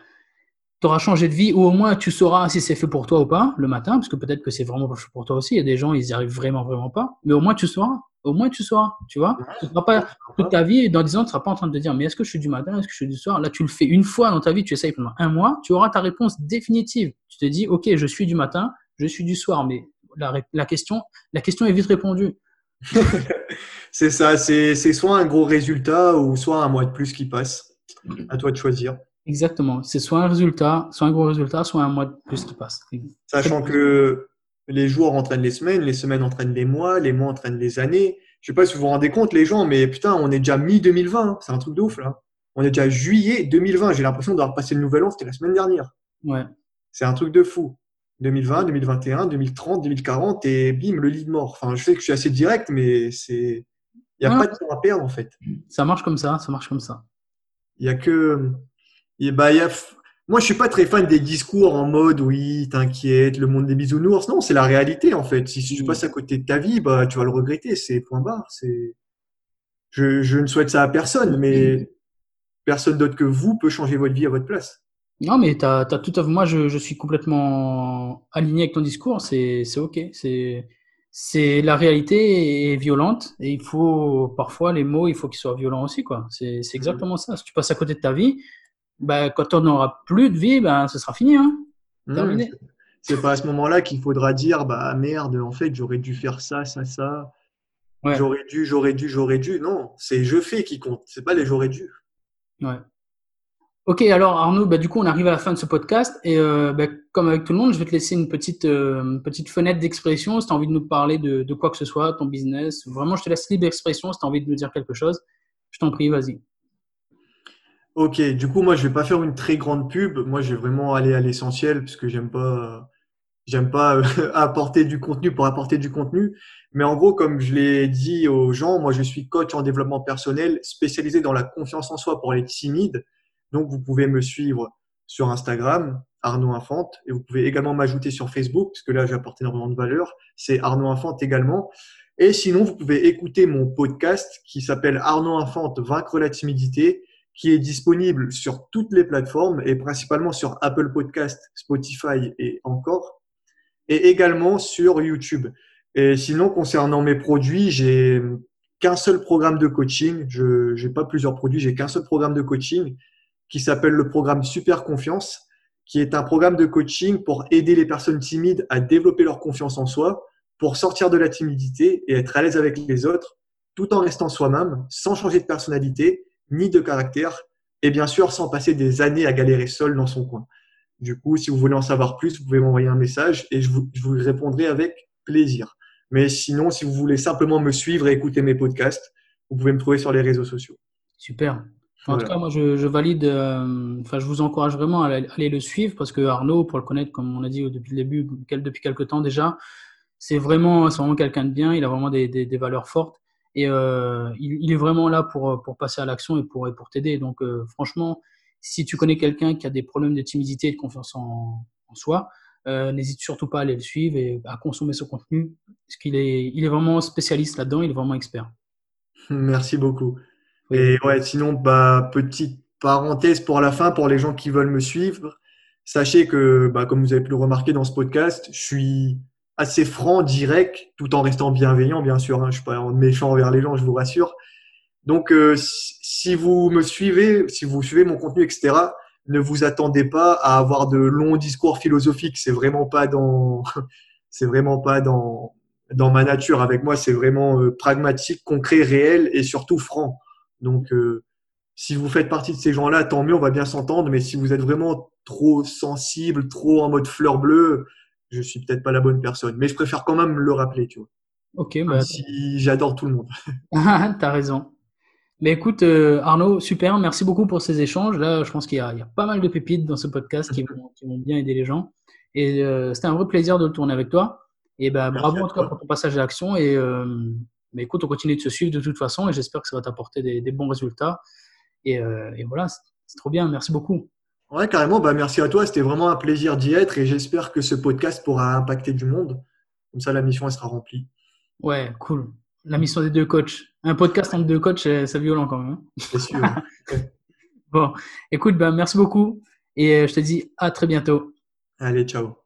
[SPEAKER 1] tu auras changé de vie, ou au moins tu sauras si c'est fait pour toi ou pas le matin, parce que peut-être que c'est vraiment pas fait pour toi aussi. Il y a des gens, ils y arrivent vraiment, vraiment pas. Mais au moins tu sauras. Au moins tu sauras, tu vois. Tu ne seras pas toute ta vie, dans 10 ans, tu ne seras pas en train de te dire, mais est-ce que je suis du matin, est-ce que je suis du soir? Là, tu le fais une fois dans ta vie, tu essayes pendant un mois, tu auras ta réponse définitive. Tu te dis, OK, je suis du matin, je suis du soir, mais la, la question, la question est vite répondue.
[SPEAKER 2] c'est ça, c'est soit un gros résultat ou soit un mois de plus qui passe. À toi de choisir.
[SPEAKER 1] Exactement. C'est soit un résultat, soit un gros résultat, soit un mois de plus qui passe.
[SPEAKER 2] Sachant que les jours entraînent les semaines, les semaines entraînent les mois, les mois entraînent les années. Je sais pas si vous vous rendez compte, les gens, mais putain, on est déjà mi-2020. C'est un truc de ouf, là. On est déjà juillet 2020. J'ai l'impression d'avoir passé le nouvel an, c'était la semaine dernière. Ouais. C'est un truc de fou. 2020, 2021, 2030, 2040 et bim, le lit de mort. Enfin, je sais que je suis assez direct, mais c'est. Il n'y a pas de temps à perdre, en fait.
[SPEAKER 1] Ça marche comme ça, ça marche comme ça.
[SPEAKER 2] Il n'y a que. Et bah, y a... Moi, je suis pas très fan des discours en mode oui, t'inquiète, le monde des bisounours. Non, c'est la réalité en fait. Si tu passes à côté de ta vie, bah, tu vas le regretter. C'est point barre. C'est. Je, je ne souhaite ça à personne, mais personne d'autre que vous peut changer votre vie à votre place.
[SPEAKER 1] Non, mais tu as, tout à Moi, je, je, suis complètement aligné avec ton discours. C'est OK. C'est la réalité est violente et il faut parfois les mots, il faut qu'ils soient violents aussi. quoi. C'est exactement ça. Si tu passes à côté de ta vie, bah, quand on n'aura plus de vie, ben, ce sera fini. Hein
[SPEAKER 2] mmh, Terminé. C'est pas à ce moment-là qu'il faudra dire bah merde, en fait, j'aurais dû faire ça, ça, ça. J'aurais dû, j'aurais dû, j'aurais dû. Non, c'est je fais qui compte. C'est pas les j'aurais dû.
[SPEAKER 1] Ouais. Ok, alors Arnaud, bah, du coup, on arrive à la fin de ce podcast et euh, bah, comme avec tout le monde, je vais te laisser une petite, euh, petite fenêtre d'expression. Si tu as envie de nous parler de, quoi que ce soit, ton business, vraiment, je te laisse libre d'expression. Si tu as envie de nous dire quelque chose, je t'en prie, vas-y.
[SPEAKER 2] Ok, du coup, moi, je vais pas faire une très grande pub. Moi, je vais vraiment aller à l'essentiel parce que j'aime pas, j'aime pas euh, apporter du contenu pour apporter du contenu. Mais en gros, comme je l'ai dit aux gens, moi, je suis coach en développement personnel spécialisé dans la confiance en soi pour les timides. Donc, vous pouvez me suivre sur Instagram, Arnaud Infante, et vous pouvez également m'ajouter sur Facebook parce que là, j'apporte énormément de valeur. C'est Arnaud Infante également. Et sinon, vous pouvez écouter mon podcast qui s'appelle Arnaud Infante, Vaincre la timidité qui est disponible sur toutes les plateformes et principalement sur Apple Podcast, Spotify et encore, et également sur YouTube. Et sinon, concernant mes produits, j'ai qu'un seul programme de coaching. Je n'ai pas plusieurs produits, j'ai qu'un seul programme de coaching qui s'appelle le programme Super Confiance, qui est un programme de coaching pour aider les personnes timides à développer leur confiance en soi, pour sortir de la timidité et être à l'aise avec les autres, tout en restant soi-même, sans changer de personnalité ni de caractère, et bien sûr sans passer des années à galérer seul dans son coin. Du coup, si vous voulez en savoir plus, vous pouvez m'envoyer un message et je vous, répondrai avec plaisir. Mais sinon, si vous voulez simplement me suivre et écouter mes podcasts, vous pouvez me trouver sur les réseaux sociaux.
[SPEAKER 1] Super. En tout cas, moi, je, valide, euh, enfin, je vous encourage vraiment à aller le suivre parce que Arnaud, pour le connaître, comme on a dit depuis le début, depuis quelques temps déjà, c'est vraiment, vraiment quelqu'un de bien, il a vraiment des, des valeurs fortes. Et euh, il, est vraiment là pour, pour passer à l'action et pour, pour t'aider. Donc, euh, franchement, si tu connais quelqu'un qui a des problèmes de timidité et de confiance en, en soi, n'hésite surtout pas à aller le suivre et à consommer ce contenu, parce qu'il est, il est vraiment spécialiste là-dedans, il est vraiment expert.
[SPEAKER 2] Merci beaucoup. Et ouais, sinon, bah, petite parenthèse pour la fin, pour les gens qui veulent me suivre, sachez que, bah, comme vous avez pu le remarquer dans ce podcast, je suis assez franc, direct, tout en restant bienveillant, bien sûr. Hein, je suis pas méchant envers les gens, je vous rassure. Donc, euh, si vous me suivez, si vous suivez mon contenu, etc., ne vous attendez pas à avoir de longs discours philosophiques. C'est vraiment pas dans, c'est vraiment pas dans dans ma nature. Avec moi, c'est vraiment euh, pragmatique, concret, réel et surtout franc. Donc, euh, si vous faites partie de ces gens-là, tant mieux, on va bien s'entendre. Mais si vous êtes vraiment trop sensible, trop en mode fleur bleue, je suis peut-être pas la bonne personne. Mais je préfère quand même le rappeler, tu vois.
[SPEAKER 1] Ok, bah,
[SPEAKER 2] si j'adore tout le monde.
[SPEAKER 1] T'as raison. Mais écoute, euh, Arnaud, super, merci beaucoup pour ces échanges. Là, je pense qu'il y, a pas mal de pépites dans ce podcast qui vont, bien aider les gens. Et euh, c'était un vrai plaisir de le tourner avec toi. Et ben, bravo en tout cas pour ton passage à l'action. Et euh, mais écoute, on continue de se suivre de toute façon et j'espère que ça va t'apporter des, bons résultats. Et, et voilà, c'est trop bien. Merci beaucoup.
[SPEAKER 2] Ouais, carrément. Bah, merci à toi. C'était vraiment un plaisir d'y être et j'espère que ce podcast pourra impacter du monde. Comme ça, la mission elle sera remplie.
[SPEAKER 1] Ouais, cool. La mission des deux coachs. Un podcast entre deux coachs, c'est violent quand même. Hein. C'est sûr. bon, écoute, ben, merci beaucoup et euh, je te dis à très bientôt.
[SPEAKER 2] Allez, ciao.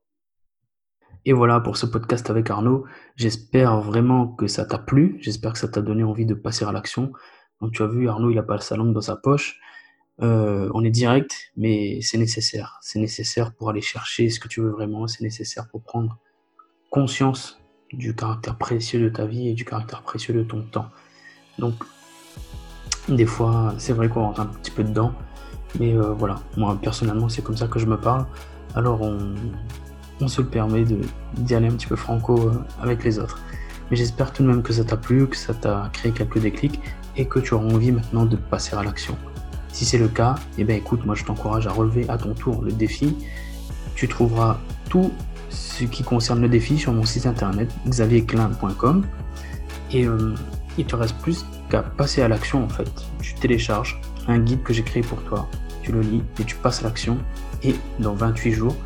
[SPEAKER 1] Et voilà pour ce podcast avec Arnaud. J'espère vraiment que ça t'a plu. J'espère que ça t'a donné envie de passer à l'action. Donc tu as vu, Arnaud, il n'a pas sa langue dans sa poche. Euh, on est direct, mais c'est nécessaire. C'est nécessaire pour aller chercher ce que tu veux vraiment. C'est nécessaire pour prendre conscience du caractère précieux de ta vie et du caractère précieux de ton temps. Donc, des fois, c'est vrai qu'on rentre un petit peu dedans, mais euh, voilà, moi personnellement, c'est comme ça que je me parle. Alors, on, se le permet d'y aller un petit peu franco euh, avec les autres. Mais j'espère tout de même que ça t'a plu, que ça t'a créé quelques déclics et que tu auras envie maintenant de passer à l'action. Si c'est le cas, eh bien écoute, moi je t'encourage à relever à ton tour le défi. Tu trouveras tout ce qui concerne le défi sur mon site internet xavierclin.com et euh, il te reste plus qu'à passer à l'action en fait. Tu télécharges un guide que j'ai créé pour toi, tu le lis et tu passes à l'action et dans 28 jours,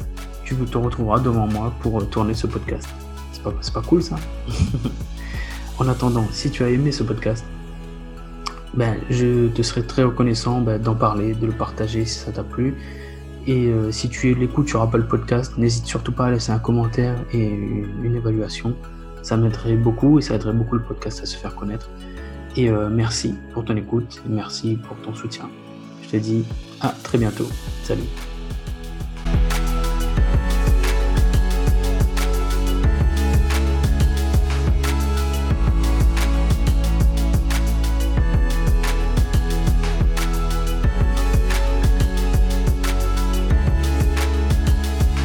[SPEAKER 1] tu te retrouveras devant moi pour euh, tourner ce podcast. C'est pas, pas cool ça En attendant, si tu as aimé ce podcast, ben, je te serais très reconnaissant ben, d'en parler, de le partager si ça t'a plu. Et euh, si tu l'écoutes, tu n'auras pas le podcast, n'hésite surtout pas à laisser un commentaire et une évaluation. Ça m'aiderait beaucoup et ça aiderait beaucoup le podcast à se faire connaître. Et euh, merci pour ton écoute, merci pour ton soutien. Je te dis à très bientôt. Salut.